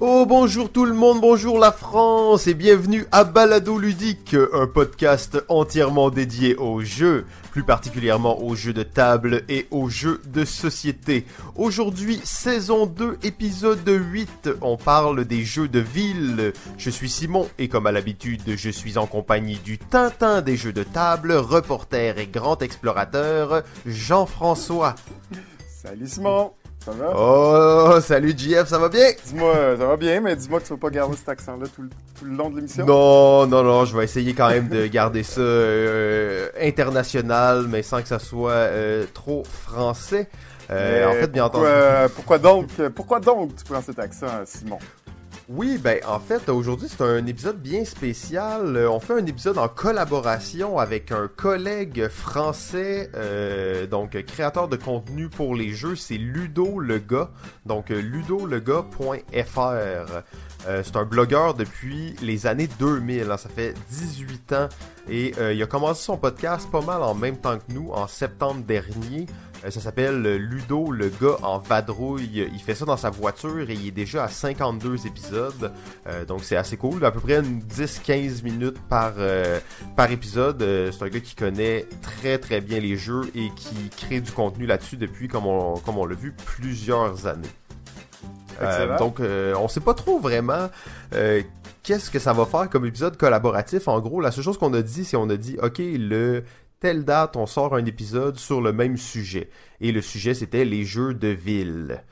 Oh bonjour tout le monde, bonjour la France et bienvenue à Balado Ludique, un podcast entièrement dédié aux jeux, plus particulièrement aux jeux de table et aux jeux de société. Aujourd'hui, saison 2, épisode 8, on parle des jeux de ville. Je suis Simon et comme à l'habitude, je suis en compagnie du Tintin des jeux de table, reporter et grand explorateur, Jean-François. Salut Simon ça va? Oh, salut JF, ça va bien? Dis-moi, ça va bien, mais dis-moi que tu vas pas garder cet accent-là tout, le long de l'émission. Non, non, non, je vais essayer quand même de garder ça euh, international, mais sans que ça soit euh, trop français. Euh, en fait, bien entendu. Pourquoi donc, pourquoi donc tu prends cet accent, Simon? Oui, ben en fait, aujourd'hui c'est un épisode bien spécial. Euh, on fait un épisode en collaboration avec un collègue français, euh, donc créateur de contenu pour les jeux, c'est Ludo le donc euh, ludolega.fr. Euh, c'est un blogueur depuis les années 2000, hein, ça fait 18 ans et il a commencé son podcast pas mal en même temps que nous en septembre dernier. Euh, ça s'appelle Ludo, le gars en vadrouille. Il fait ça dans sa voiture et il est déjà à 52 épisodes. Euh, donc c'est assez cool. À peu près 10-15 minutes par, euh, par épisode. c'est un gars qui connaît très très bien les jeux et qui crée du contenu là-dessus depuis, comme on, comme on l'a vu, plusieurs années. Donc on sait pas trop vraiment qu'est-ce que ça va faire comme épisode collaboratif. En gros, la seule chose qu'on a dit, c'est on a dit, ok, le telle date, on sort un épisode sur le même sujet. Et le sujet, c'était les jeux de ville.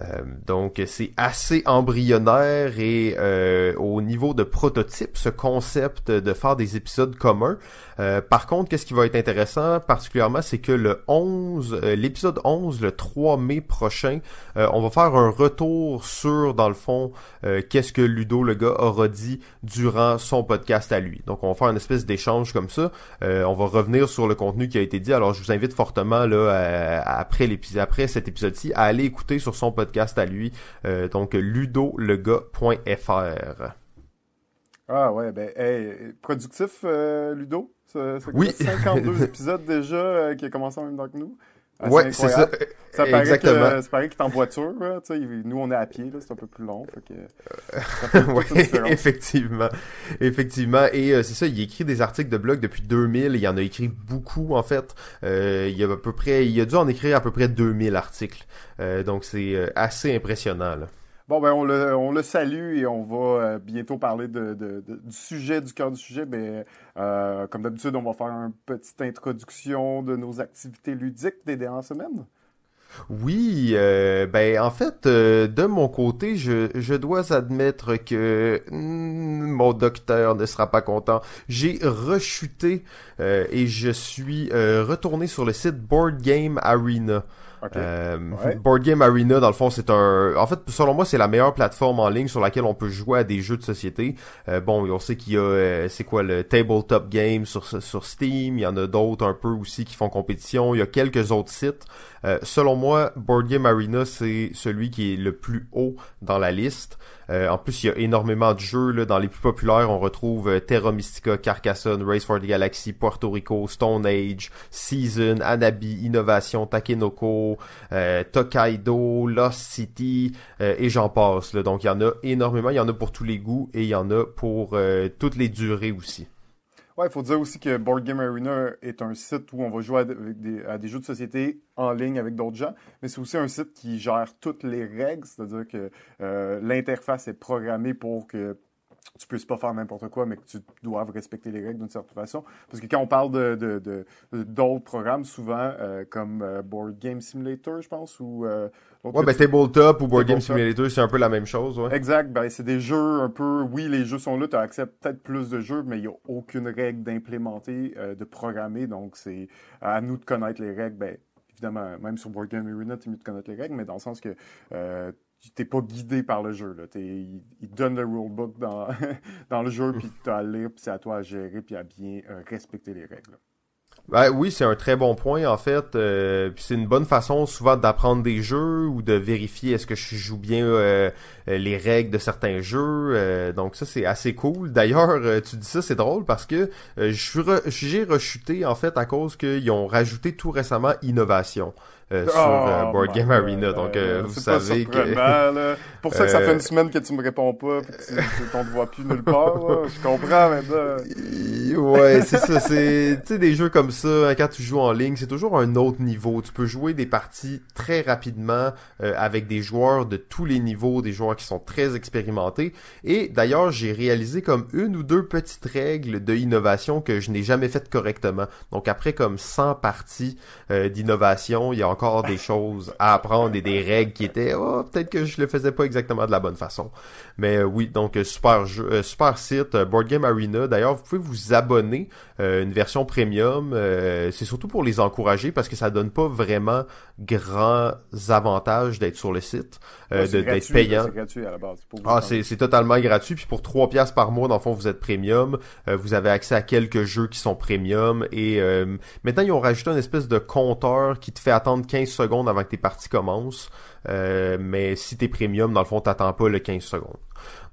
Euh, donc c'est assez embryonnaire et euh, au niveau de prototype, ce concept de faire des épisodes communs. Euh, par contre, qu'est-ce qui va être intéressant particulièrement, c'est que le 11, l'épisode 11, le 3 mai prochain, on va faire un retour sur, dans le fond, qu'est-ce que Ludo, le gars, aura dit durant son podcast à lui. Donc on va faire une espèce d'échange comme ça. on va revenir sur le contenu qui a été dit. Alors je vous invite fortement là après l'épisode, après cet épisode-ci, à aller écouter sur son podcast podcast à lui, euh, donc ludolega.fr. Ah ouais, ben productif euh, Ludo, ça, oui. 52 épisodes déjà euh, qui a commencé en même temps que nous. Ouais, c'est ça. Ça paraît Exactement. Que, ça paraît qu'il est en voiture. nous, on est à pied. C'est un peu plus long. oui, effectivement. Effectivement. Et c'est ça, il écrit des articles de blog depuis 2000. Il en a écrit beaucoup, en fait. il, a à peu près, il a dû en écrire à peu près 2000 articles. Euh, donc c'est euh, assez impressionnant. Bon, ben on le, on le salue et on va euh, bientôt parler du sujet, du cœur du sujet. Mais comme d'habitude, on va faire une petite introduction de nos activités ludiques des dernières semaines. Oui, ben en fait, de mon côté, je, je dois admettre que hmm, mon docteur ne sera pas content. J'ai rechuté et je suis retourné sur le site Board Game Arena. Euh, Board Game Arena, dans le fond, c'est un... En fait, selon moi, c'est la meilleure plateforme en ligne sur laquelle on peut jouer à des jeux de société. Euh, bon, on sait qu'il y a... Euh, c'est quoi, le Tabletop Game sur, sur Steam. Il y en a d'autres un peu aussi qui font compétition. Il y a quelques autres sites. Euh, selon moi, Board Game Arena, c'est celui qui est le plus haut dans la liste. Euh, en plus, il y a énormément de jeux. Là, dans les plus populaires, on retrouve euh, Terra Mystica, Carcassonne, Race for the Galaxy, Puerto Rico, Stone Age, Season, Anabi, Innovation, Takenoko, Tokaido, Lost City, et j'en passe. Là. Donc, il y en a énormément. Il y en a pour tous les goûts et il y en a pour toutes les durées aussi. Ouais, il faut dire aussi que Board Game Arena est un site où on va jouer à des, jeux de société en ligne avec d'autres gens, mais c'est aussi un site qui gère toutes les règles, c'est-à-dire que euh, l'interface est programmée pour que tu puisses pas faire n'importe quoi, mais que tu doives respecter les règles d'une certaine façon. Parce que quand on parle de, d'autres programmes, souvent, euh, comme euh, Board Game Simulator, je pense, ou... ouais, ben Tabletop ou Board Game Simulator, c'est un peu la même chose, ouais. Exact, ben c'est des jeux un peu... Oui, les jeux sont là, tu acceptes peut-être plus de jeux, mais il n'y a aucune règle d'implémenter, de programmer, donc c'est à nous de connaître les règles, ben évidemment, même sur Board Game Arena, tu mieux de connaître les règles, mais dans le sens que tu t'es pas guidé par le jeu. Là. Il, il donne le rulebook dans, dans le jeu, puis tu as à lire, puis c'est à toi à gérer, puis à bien euh, respecter les règles. Ben, oui, c'est un très bon point en fait. Euh, c'est une bonne façon souvent d'apprendre des jeux ou de vérifier est-ce que je joue bien euh, les règles de certains jeux. donc ça c'est assez cool. D'ailleurs, tu dis ça c'est drôle parce que j'ai rechuté en fait à cause qu'ils ont rajouté tout récemment innovation. Sur Oh Board my Game God. Arena. Donc, euh, vous savez que... Pour ça que ça Euh, fait une semaine que tu me réponds pas, pis que tu- que qu'on te voit plus nulle part, là. Je comprends maintenant. Ouais, c'est ça, c'est, tu sais, des jeux comme ça, hein, quand tu joues en ligne, c'est toujours un autre niveau. Tu peux jouer des parties très rapidement euh, avec des joueurs de tous les niveaux, des joueurs qui sont très expérimentés. Et d'ailleurs, j'ai réalisé comme une ou deux petites règles de innovation que je n'ai jamais faites correctement. Donc après comme 100 parties euh, d'innovation, il y a encore des choses à apprendre et des règles qui étaient, oh, peut-être que je le faisais pas exactement de la bonne façon. Mais euh, oui, donc euh, super jeu, euh, super site, Board Game Arena. D'ailleurs, vous pouvez vous abonner une version premium. c'est surtout pour les encourager parce que ça donne pas vraiment grands avantages d'être sur le site, Ouais, d'être payant. C'est gratuit à la base. c'est pas Ah, c'est, totalement gratuit. Puis pour 3 piastres par mois, dans le fond, vous êtes premium. Vous avez accès à quelques jeux qui sont premium. Et maintenant, ils ont rajouté une espèce de compteur qui te fait attendre 15 secondes avant que tes parties commencent. Euh, mais si t'es premium, dans le fond, t'attends pas le 15 secondes.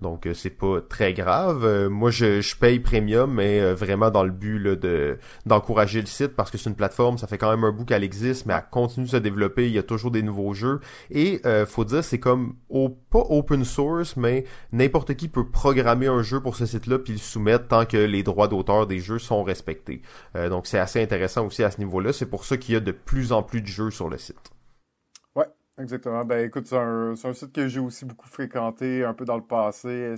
Donc euh, c'est pas très grave. Euh, moi je, paye premium, mais vraiment dans le but de d'encourager le site parce que c'est une plateforme, ça fait quand même un bout qu'elle existe, mais elle continue de se développer. Il y a toujours des nouveaux jeux et faut dire c'est comme pas open source, mais n'importe qui peut programmer un jeu pour ce site-là puis le soumettre tant que les droits d'auteur des jeux sont respectés. Donc c'est assez intéressant aussi à ce niveau-là. C'est pour ça qu'il y a de plus en plus de jeux sur le site. Exactement. Ben écoute, c'est un, site que j'ai aussi beaucoup fréquenté un peu dans le passé.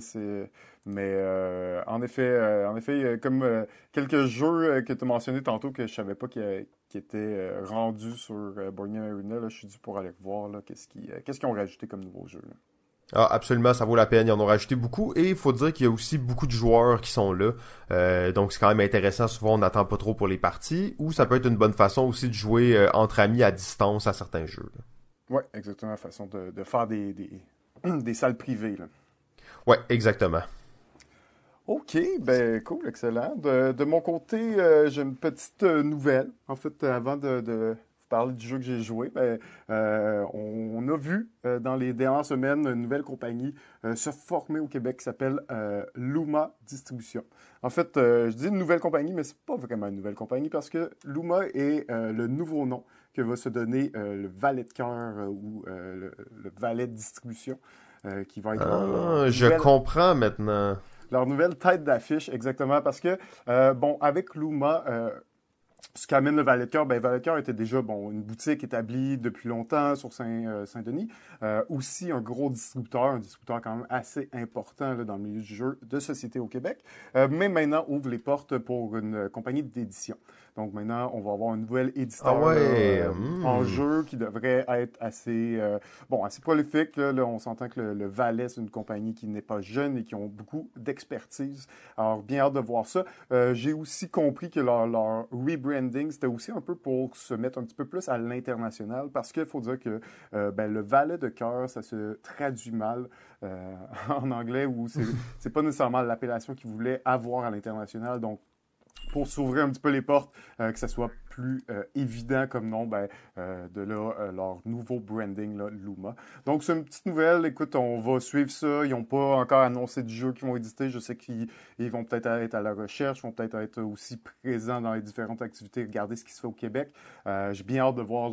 Mais euh, en effet, euh, en effet, comme euh, quelques jeux que tu as mentionnés tantôt que je savais pas qui étaient euh, rendus sur Game Arena. Là, je suis dû pour aller voir qu'est-ce qu'ils qu'est-ce qu'ils ont rajouté comme nouveau jeu. Ah, absolument, ça vaut la peine. Ils en ont rajouté beaucoup et il faut dire qu'il y a aussi beaucoup de joueurs qui sont là. Euh, donc c'est quand même intéressant. Souvent, on n'attend pas trop pour les parties ou ça peut être une bonne façon aussi de jouer euh, entre amis à distance à certains jeux. Ouais, exactement, façon de, de faire des, des, des salles privées. Ouais, exactement. OK, ben cool, excellent. De, de mon côté, euh, j'ai une petite nouvelle. En fait, avant de, de vous parler du jeu que j'ai joué, ben, euh, on, a vu euh, dans les dernières semaines une nouvelle compagnie euh, se former au Québec qui s'appelle euh, Luma Distribution. En fait, je dis une nouvelle compagnie, mais c'est pas vraiment une nouvelle compagnie parce que Luma est le nouveau nom que va se donner le valet de cœur ou le, le valet de distribution. qui va être Ah, je nouvelle- comprends maintenant. leur nouvelle tête d'affiche, exactement, parce que, euh, bon, avec Luma, euh, ce qu'amène le Valet de Cœur, ben, Valet de Cœur était déjà, bon, une boutique établie depuis longtemps sur euh, Saint-Denis, euh, aussi un gros distributeur, un distributeur quand même assez important là, dans le milieu du jeu de société au Québec, euh, mais maintenant ouvre les portes pour une compagnie d'édition. Donc maintenant, on va avoir un nouvel éditeur Ah ouais, euh, hmm. en jeu qui devrait être assez, euh, bon, assez prolifique. Là, Là, on s'entend que le, le Valet, c'est une compagnie qui n'est pas jeune et qui ont beaucoup d'expertise. Alors, bien hâte de voir ça. Euh, J'ai aussi compris que leur, leur rebranding, c'était aussi un peu pour se mettre un petit peu plus à l'international parce qu'il faut dire que ben, le Valet de cœur, ça se traduit mal en anglais ou c'est pas nécessairement l'appellation qu'ils voulaient avoir à l'international. Donc, pour s'ouvrir un petit peu les portes, euh, que ça soit plus euh, évident comme nom, ben, euh, de leur nouveau branding, Luma. Donc, c'est une petite nouvelle. Écoute, on va suivre ça. Ils n'ont pas encore annoncé du jeu qu'ils vont éditer. Je sais qu'ils ils vont peut-être être à la recherche, vont peut-être être aussi présents dans les différentes activités, regarder ce qui se fait au Québec. J'ai bien hâte de voir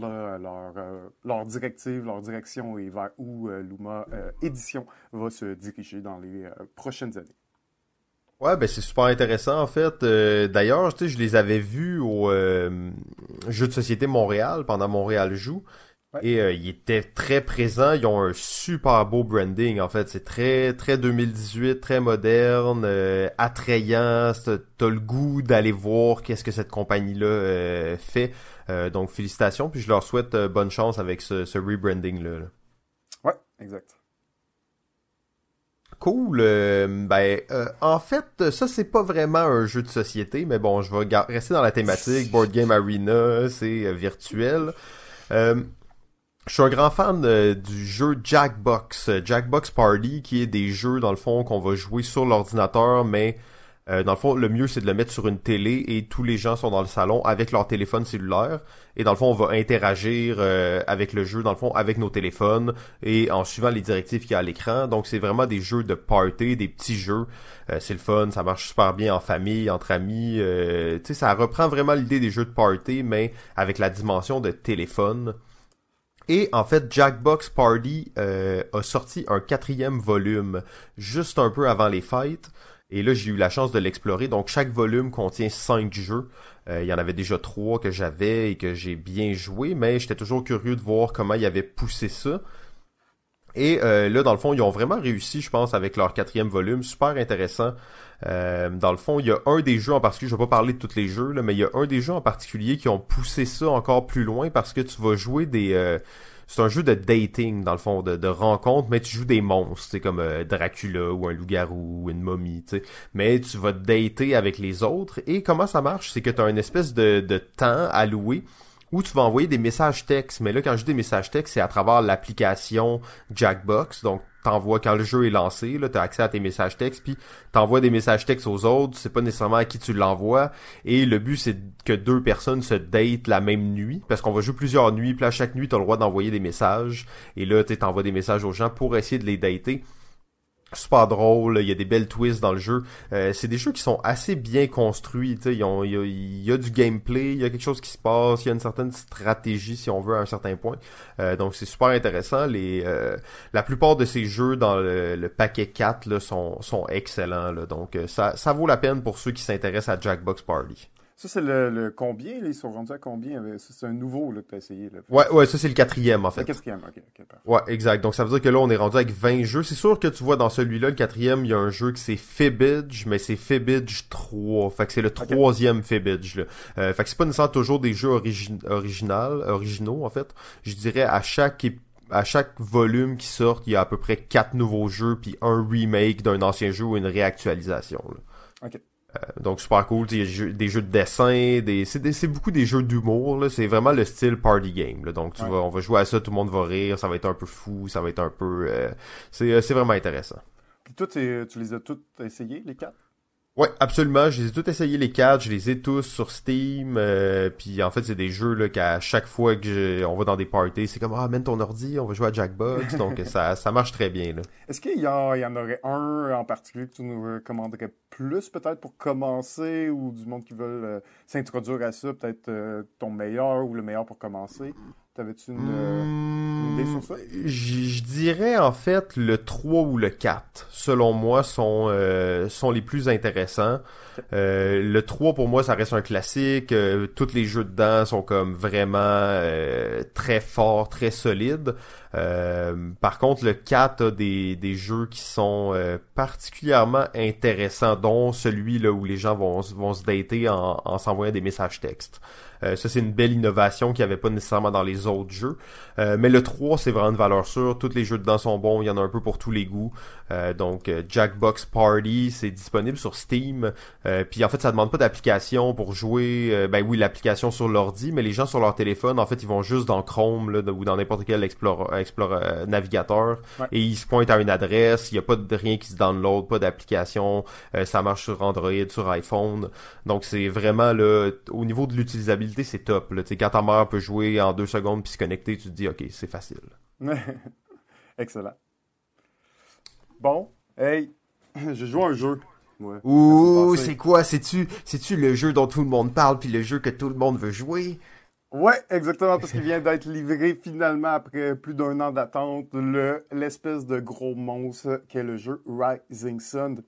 leur, directive, leur direction et vers où Luma euh, Édition va se diriger dans les prochaines années. Ouais, ben c'est super intéressant en fait. Euh, D'ailleurs, tu sais, je les avais vus au euh, jeu de société Montréal pendant Montréal joue. Ouais. Et euh, ils étaient très présents. Ils ont un super beau branding en fait. C'est très très 2018, très moderne, euh, attrayant. T'as le goût d'aller voir qu'est-ce que cette compagnie-là euh, fait. Donc félicitations. Puis je leur souhaite bonne chance avec ce, ce rebranding là. là. Ouais, exact. Cool. euh, ben, euh, en fait, ça c'est pas vraiment un jeu de société, mais bon, je vais rester dans la thématique. Board Game Arena, c'est euh, virtuel. Euh, je suis un grand fan du jeu Jackbox, Jackbox Party, qui est des jeux dans le fond qu'on va jouer sur l'ordinateur, mais euh, dans le fond, le mieux c'est de le mettre sur une télé et tous les gens sont dans le salon avec leur téléphone cellulaire. Et dans le fond, on va interagir euh, avec le jeu, dans le fond, avec nos téléphones et en suivant les directives qu'il y a à l'écran. Donc, c'est vraiment des jeux de party, des petits jeux. Euh, c'est le fun, ça marche super bien en famille, entre amis. Euh, tu sais, ça reprend vraiment l'idée des jeux de party, mais avec la dimension de téléphone. Et en fait, Jackbox Party euh, a sorti un quatrième volume juste un peu avant les fêtes. Et là, j'ai eu la chance de l'explorer. Donc, chaque volume contient cinq jeux. Euh, il y en avait déjà trois que j'avais et que j'ai bien joué, mais j'étais toujours curieux de voir comment ils avaient poussé ça. Et euh, là, dans le fond, ils ont vraiment réussi, je pense, avec leur quatrième volume. Super intéressant. Euh, dans le fond, il y a un des jeux en particulier, je vais pas parler de tous les jeux, là, mais il y a un des jeux en particulier qui ont poussé ça encore plus loin parce que tu vas jouer des... C'est un jeu de dating, dans le fond, de, de rencontre, mais tu joues des monstres, comme euh, Dracula ou un loup-garou ou une momie, tu sais. Mais tu vas dater avec les autres. Et comment ça marche? C'est que tu as une espèce de, de temps alloué où tu vas envoyer des messages textes. Mais là, quand je dis des messages textes, c'est à travers l'application Jackbox. Donc, t'envoies quand le jeu est lancé, là, t'as accès à tes messages textes, puis t'envoies des messages textes aux autres, c'est pas nécessairement à qui tu l'envoies, et le but c'est que deux personnes se datent la même nuit, parce qu'on va jouer plusieurs nuits, puis à chaque nuit t'as le droit d'envoyer des messages, et là t'envoies des messages aux gens pour essayer de les dater super drôle, il y a des belles twists dans le jeu. Euh, c'est des jeux qui sont assez bien construits, tu sais, il y, a, du gameplay, il y a quelque chose qui se passe, il y a une certaine stratégie si on veut à un certain point. Euh, donc c'est super intéressant. Euh, la plupart de ces jeux dans le, paquet 4 là, sont, excellents. Donc ça vaut la peine pour ceux qui s'intéressent à Jackbox Party. Ça, c'est le, combien? Ils sont rendus à combien? C'est un nouveau là, que tu as essayé. Là. Ouais, ouais, ça, c'est le quatrième, en fait. Le quatrième, ok. ouais, exact. Donc, ça veut dire que là, on est rendu avec 20 jeux. C'est sûr que tu vois, dans celui-là, le quatrième, il y a un jeu qui c'est Fibbage, mais c'est Fibbage 3. Fait que c'est le troisième Fibbage, là. Euh, fait que c'est pas nécessairement toujours des jeux origi original, originaux, en fait. Je dirais, à chaque à chaque volume qui sort, il y a à peu près quatre nouveaux jeux, puis un remake d'un ancien jeu ou une réactualisation. Là. Ok. Euh, donc super cool, il y a des jeux, de dessin, des, c'est, beaucoup des jeux d'humour, c'est vraiment le style party game. Là. Donc tu on va jouer à ça, tout le monde va rire, ça va être un peu fou, ça va être un peu... Euh, c'est, euh, c'est vraiment intéressant. Puis toi, tu les as toutes essayés, les quatre? Ouais, absolument. Je les ai tous essayés les quatre, je les ai tous sur Steam. Euh, puis en fait, c'est des jeux là qu'à chaque fois que on va dans des parties, c'est comme ah amène ton ordi, on va jouer à Jackbox. donc ça ça marche très bien là. Est-ce qu'il y, y, en aurait un en particulier que tu nous recommanderais plus peut-être pour commencer ou du monde qui veut euh, s'introduire à ça, peut-être euh, ton meilleur ou le meilleur pour commencer? T'avais-tu une, une, Hmm, je dirais en fait le 3 ou le 4, selon moi, sont, euh, sont les plus intéressants. Euh, le 3 pour moi, ça reste un classique. Euh, tous les jeux dedans sont comme vraiment très forts, très solides. par contre, le 4 a des, des jeux qui sont particulièrement intéressants, dont celui là où les gens vont, vont se dater en, en s'envoyant des messages textes. Euh, ça, c'est une belle innovation qu'il n'y avait pas nécessairement dans les autres jeux. Euh, mais le 3, c'est vraiment une valeur sûre. Tous les jeux dedans sont bons. Il y en a un peu pour tous les goûts. Euh, donc, Jackbox Party, c'est disponible sur Steam. puis en fait, ça demande pas d'application pour jouer. ben oui, l'application sur l'ordi, mais les gens sur leur téléphone, en fait, ils vont juste dans Chrome là, ou dans n'importe quel Explorer, navigateur et ils se pointent à une adresse. Il n'y a pas de rien qui se download, pas d'application. ça marche sur Android, sur iPhone. Donc, c'est vraiment là, au niveau de l'utilisabilité c'est top. Là. quand ta mère peut jouer en deux secondes puis se connecter, tu te dis, OK, c'est facile. Excellent. Bon, hey, je joue un jeu. Ouh, c'est quoi? C'est-tu, c'est-tu le jeu dont tout le monde parle puis le jeu que tout le monde veut jouer? Ouais, exactement, parce qu'il vient d'être livré finalement après plus d'un an d'attente, le, l'espèce de gros monstre qu'est le jeu Rising Sun.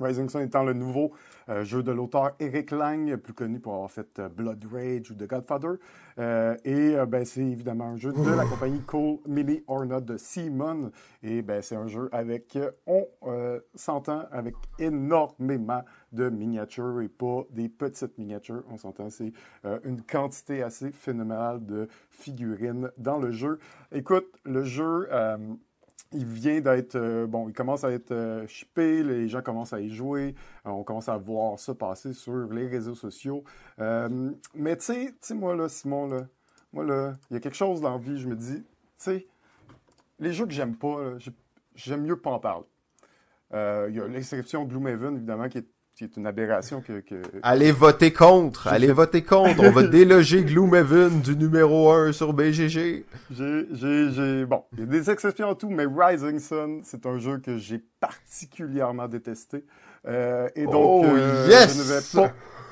Rising Sun étant le nouveau euh, jeu de l'auteur Eric Lang, plus connu pour avoir fait euh, Blood Rage ou The Godfather. Euh, et ben, c'est évidemment un jeu de la compagnie Cole Mini or Not de Simon. Et ben, c'est un jeu avec, on s'entend, avec énormément de miniatures et pas des petites miniatures. On s'entend, c'est une quantité assez phénoménale de figurines dans le jeu. Écoute, le jeu il vient d'être euh, bon, il commence à être euh, shippé, les gens commencent à y jouer, euh, on commence à voir ça passer sur les réseaux sociaux. mais tu sais, moi là, Simon là, moi là, il y a quelque chose dans la vie, je me dis, tu sais, les jeux que j'aime pas, j'aime mieux pas en parler. Il y a l'exception de Gloomhaven évidemment qui est c'est une aberration que, Allez voter contre! Allez voter contre! On va déloger Gloomhaven du numéro 1 sur BGG. J'ai, j'ai, j'ai... Bon, il y a des exceptions en tout, mais Rising Sun, c'est un jeu que j'ai particulièrement détesté. Euh, et donc, oh, euh, je ne vais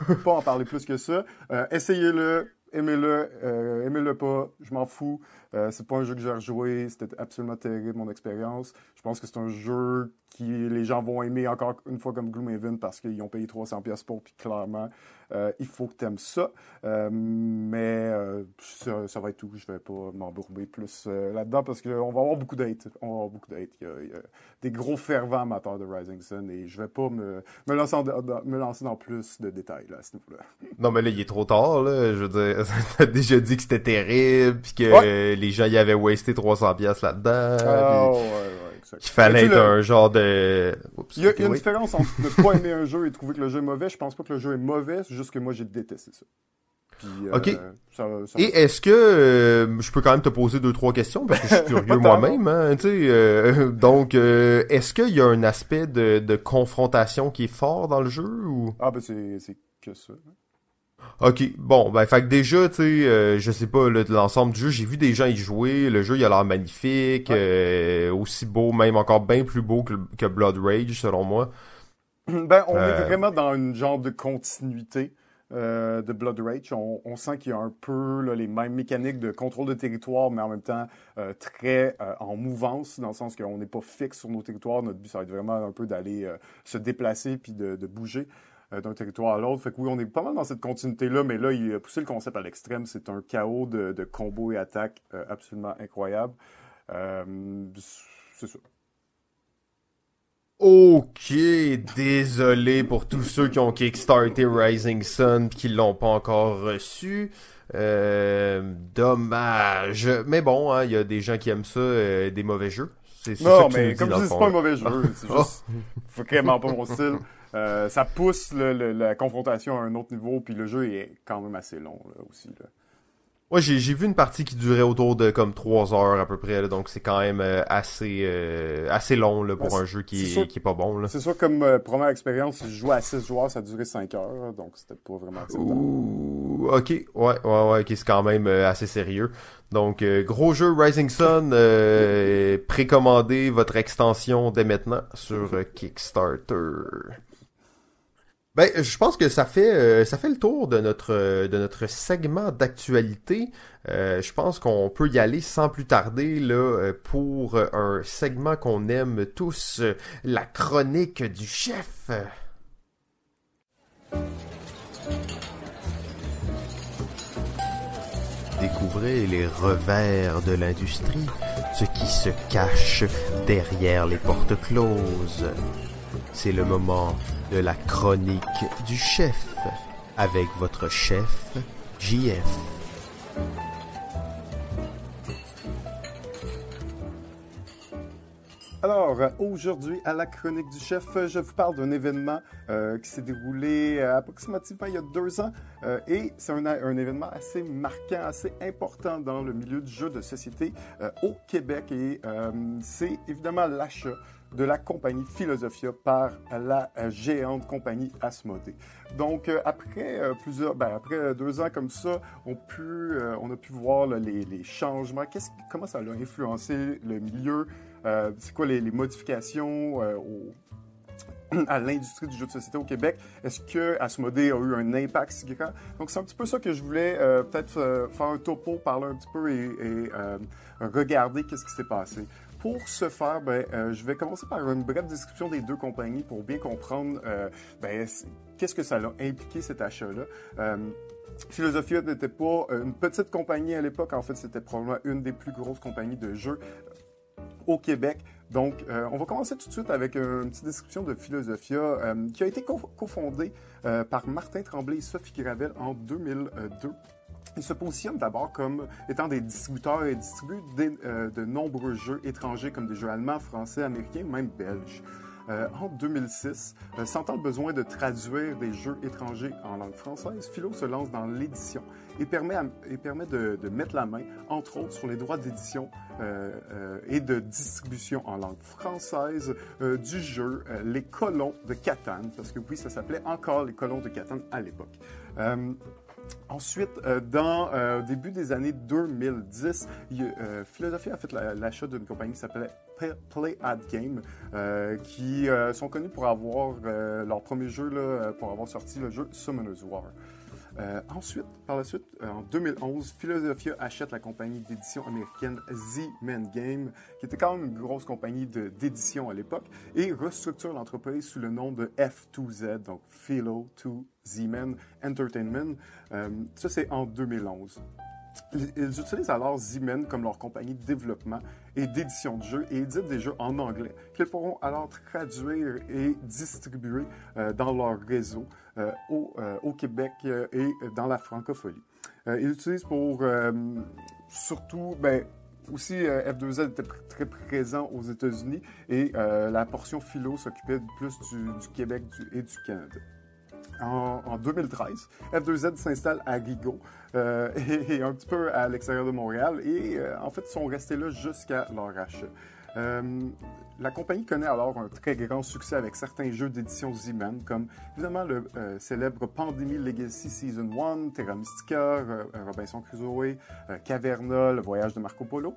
pas, pas, en parler plus que ça. Euh, essayez-le. aimez-le, euh, aimez-le pas, je m'en fous. Euh, c'est pas un jeu que j'ai rejoué, c'était absolument terrible mon expérience. Je pense que c'est un jeu qui les gens vont aimer encore une fois comme Gloomhaven parce qu'ils ont payé 300 pièces pour, puis clairement, euh, il faut que tu aimes ça. Euh, mais euh, ça, ça, va être tout. Je vais pas m'embourber plus là-dedans parce qu'on va avoir beaucoup d'hate. On va avoir beaucoup d'hate. Il, il, y a des gros fervents amateurs de Rising Sun et je vais pas me, me, lancer, en, dans, me lancer dans plus de détails là, à ce niveau-là. Non, mais là, il est trop tard. Là. Je veux dire, t'as déjà dit que c'était terrible puis que ouais. les gens y avaient wasté 300 pièces là-dedans. Oh, ouais, ouais. Qu'il fallait être le... un genre de. Oups, il y a, une différence entre ne pas aimer un jeu et trouver que le jeu est mauvais. Je pense pas que le jeu est mauvais, c'est juste que moi j'ai détesté ça. Puis, euh, ok. Ça, ça... Et est-ce que euh, je peux quand même te poser deux trois questions parce que je suis curieux moi-même, hein, tu sais. Euh, donc, est-ce qu'il y a un aspect de, de, confrontation qui est fort dans le jeu ou? Ah ben c'est c'est que ça. Ok, bon, ben fait que déjà, tu sais, euh, je sais pas l'ensemble du jeu, j'ai vu des gens y jouer, le jeu il a l'air magnifique, ouais. euh, aussi beau, même encore bien plus beau que, que Blood Rage selon moi. Ben on est vraiment dans une genre de continuité. Euh, de Blood Rage. On, on sent qu'il y a un peu là, les mêmes mécaniques de contrôle de territoire, mais en même temps euh, très euh, en mouvance, dans le sens qu'on n'est pas fixe sur nos territoires. Notre but, ça va être vraiment un peu d'aller euh, se déplacer puis de, de bouger euh, d'un territoire à l'autre. Fait que oui, on est pas mal dans cette continuité-là, mais là, il a poussé le concept à l'extrême. C'est un chaos de, de combos et attaques absolument incroyable. c'est ça. Ok, désolé pour tous ceux qui ont kickstarté Rising Sun qui l'ont pas encore reçu. Euh, dommage. Mais bon, il hein, y a des gens qui aiment ça, euh, des mauvais jeux. C'est non, mais comme je dis, c'est pas un mauvais jeu. C'est juste vraiment pas mon style. Euh, ça pousse le, le, la confrontation à un autre niveau, puis le jeu est quand même assez long là, aussi. Là. Ouais, j'ai, vu une partie qui durait autour de comme 3 heures à peu près, là, donc c'est quand même euh, assez euh, assez long là, pour ouais, un jeu qui est, sûr, qui est pas bon. C'est sûr, comme euh, première expérience, si je jouais à 6 joueurs, ça durait 5 heures, donc c'était pas vraiment. Ouh, ok, ouais, ouais, ouais, ok, c'est quand même assez sérieux. Donc, gros jeu Rising Sun, précommandez votre extension dès maintenant sur Kickstarter. Ben, je pense que ça fait euh, ça fait le tour de notre euh, de notre segment d'actualité. Euh, je pense qu'on peut y aller sans plus tarder là pour un segment qu'on aime tous, la chronique du chef. Découvrez les revers de l'industrie, ce qui se cache derrière les portes closes. C'est le moment de la chronique du chef avec votre chef JF. Alors, aujourd'hui, à la chronique du chef, je vous parle d'un événement euh, qui s'est déroulé euh, approximativement il y a deux ans. Euh, et c'est un, événement assez marquant, assez important dans le milieu du jeu de société au Québec. Et c'est évidemment l'achat de la compagnie Philosophia par la géante compagnie Asmodée. Donc, euh, après euh, plusieurs, ben, après deux ans comme ça, on, euh, a pu voir les, changements. Comment ça a influencé le milieu? c'est quoi les, modifications à l'industrie du jeu de société au Québec? Est-ce que Asmodée a eu un impact si grand? Donc, c'est un petit peu ça que je voulais peut-être faire un topo, parler un petit peu et, et regarder qu'est-ce qui s'est passé. Pour ce faire, ben, euh, je vais commencer par une brève description des deux compagnies pour bien comprendre euh, ben, qu'est-ce que ça a impliqué cet achat-là. Euh, Philosophia n'était pas une petite compagnie à l'époque, en fait c'était probablement une des plus grosses compagnies de jeux au Québec. Donc, on va commencer tout de suite avec une petite description de Philosophia qui a été cofondée par Martin Tremblay et Sophie Gravel en 2002. Ils se positionnent d'abord comme étant des distributeurs et distribuent euh, de nombreux jeux étrangers comme des jeux allemands, français, américains, même belges. Euh, en 2006, euh, sentant le besoin de traduire des jeux étrangers en langue française, Philo se lance dans l'édition et permet, à, et permet de, de, mettre la main, entre autres, sur les droits d'édition euh, et de distribution en langue française du jeu Les Colons de Catane, parce que oui, ça s'appelait encore Les Colons de Catane à l'époque. Ensuite, euh, dans euh, début des années 2010, euh, a fait l'achat d'une compagnie qui s'appelait Play Ad Game, euh, qui sont connus pour avoir leur premier jeu, là, pour avoir sorti le jeu Summoner's War. Ensuite, par la suite, en 2011, Philosophia achète la compagnie d'édition américaine Z-Men Game, qui était quand même une grosse compagnie d'édition à l'époque, et restructure l'entreprise sous le nom de F2Z, donc Philo 2 Z-Men Entertainment. Euh, ça, c'est en 2011. Ils utilisent alors Z-Men comme leur compagnie de développement et d'édition de jeux et éditent des jeux en anglais qu'ils pourront alors traduire et distribuer euh, dans leur réseau euh, au, Québec et dans la francophonie. ils utilisent pour surtout, ben, aussi F2Z était très présent aux États-Unis et la portion philo s'occupait plus du, Québec et du Canada en, 2013. F2Z s'installe à Rigaud euh, et, un petit peu à l'extérieur de Montréal et euh, en fait sont restés là jusqu'à leur achat. Euh, la compagnie connaît alors un très grand succès avec certains jeux d'édition Z-Man, comme évidemment le célèbre Pandémie Legacy Season 1, Terra Mystica, Robinson Crusoe, Caverna, Le Voyage de Marco Polo.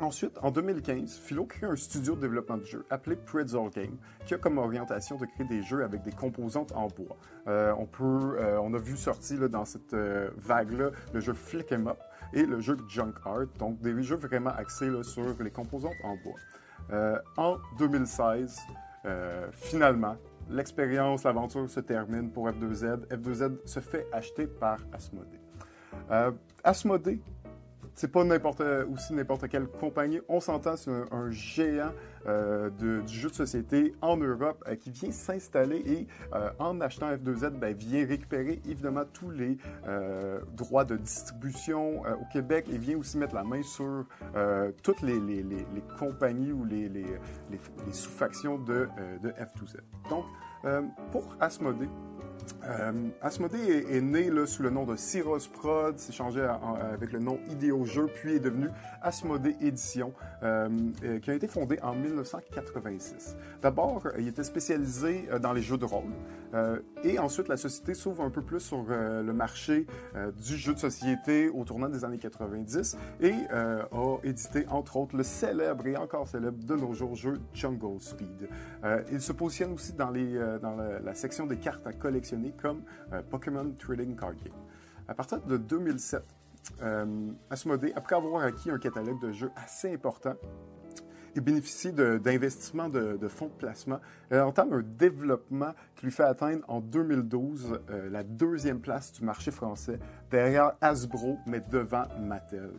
Ensuite, en 2015, Philo crée un studio de développement de jeux appelé Pretzel Game, qui a comme orientation de créer des jeux avec des composantes en bois. Euh, on, peut, euh, on a vu sortir dans cette euh, vague-là le jeu Flick Em Up et le jeu Junk Art, donc des jeux vraiment axés sur les composantes en bois. en 2016, finalement, l'expérience, l'aventure se termine pour F2Z. F2Z se fait acheter par Asmodee. Asmodee c'est pas n'importe aussi n'importe quelle compagnie. On s'entend, c'est un, géant euh, du jeu de société en Europe euh, qui vient s'installer et euh, en achetant F2Z, ben, vient récupérer évidemment tous les droits de distribution au Québec et vient aussi mettre la main sur toutes les, compagnies ou les, sous-factions de, de F2Z. Donc, pour Asmodee, euh, est, né sous le nom de Cyros Prod, s'est changé avec le nom Ideo Jeux, puis est devenu Asmodee Édition, euh, euh, qui a été fondé en 1986. D'abord, il était spécialisé euh, dans les jeux de rôle, et ensuite la société s'ouvre un peu plus sur le marché du jeu de société au tournant des années 90 et a édité entre autres le célèbre et encore célèbre de nos jours jeu Jungle Speed. il se positionne aussi dans, la, la section des cartes à comme Pokémon Trading Card Game. À partir de 2007, euh, Asmodée, après avoir acquis un catalogue de jeux assez important, et bénéficie d'investissements de, fonds de placement. Elle entame un développement qui lui fait atteindre en 2012 euh, la deuxième place du marché français, derrière Hasbro, mais devant Mattel.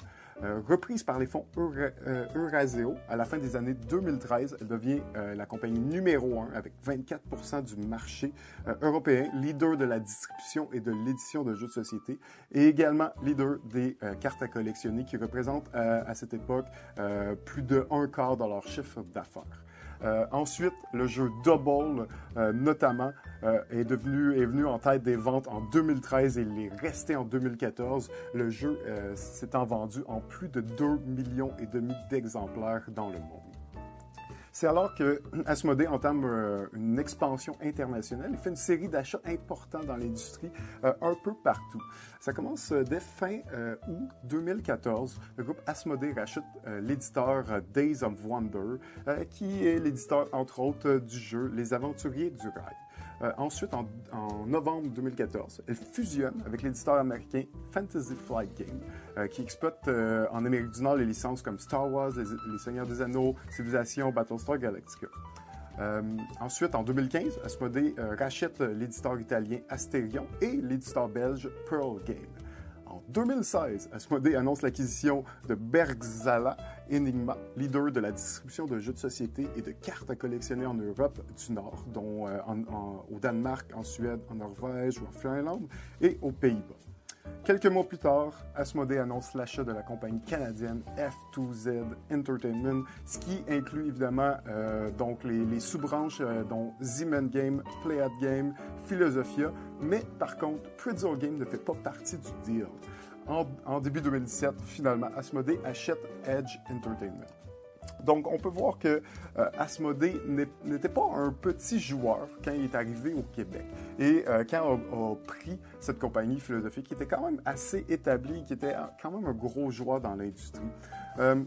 Euh, reprise par les fonds euh, Euraseo, à la fin des années 2013, elle devient euh, la compagnie numéro 1 avec 24% du marché européen, leader de la distribution et de l'édition de jeux de société et également leader des cartes à collectionner qui représentent à cette époque plus de un quart de leur chiffre d'affaires. Euh, ensuite, le jeu Double, euh, notamment, euh, est, devenu, est venu en tête des ventes en 2013 et il est resté en 2014. Le jeu s'étant vendu en plus de 2 millions et demi d'exemplaires dans le monde. C'est alors que Asmodee entame euh, une expansion internationale. Il fait une série d'achats importants dans l'industrie euh, un peu partout. Ça commence euh, dès fin août 2014. Le groupe Asmodee rachète l'éditeur Days of Wonder, qui est l'éditeur, entre autres, du jeu Les Aventuriers du Rail. Euh, ensuite, en, novembre 2014, elle fusionne avec l'éditeur américain Fantasy Flight Game, euh, qui exploite euh, en Amérique du Nord les licences comme Star Wars, Les, Seigneurs des Anneaux, Civilization, Battlestar Galactica. ensuite, en 2015, Asmodee rachète l'éditeur italien Asterion et l'éditeur belge Pearl Game. En 2016, Asmodee annonce l'acquisition de Bergzala Enigma, leader de la distribution de jeux de société et de cartes à collectionner en Europe du Nord, dont euh, au Danemark, en Suède, en Norvège ou en Finlande et aux Pays-Bas. Quelques mois plus tard, Asmodee annonce l'achat de la compagnie canadienne F2Z Entertainment, ce qui inclut évidemment euh, les, sous-branches euh, dont Z-Man Game, Playad Game, Philosophia, mais par contre, Pretzel Game ne fait pas partie du deal. En, début 2017, finalement, Asmodee achète Edge Entertainment. Donc, on peut voir que euh, n'était pas un petit joueur quand il est arrivé au Québec. Et euh, quand on a pris cette compagnie philosophique qui était quand même assez établie, qui était quand même un gros joueur dans l'industrie. Euh,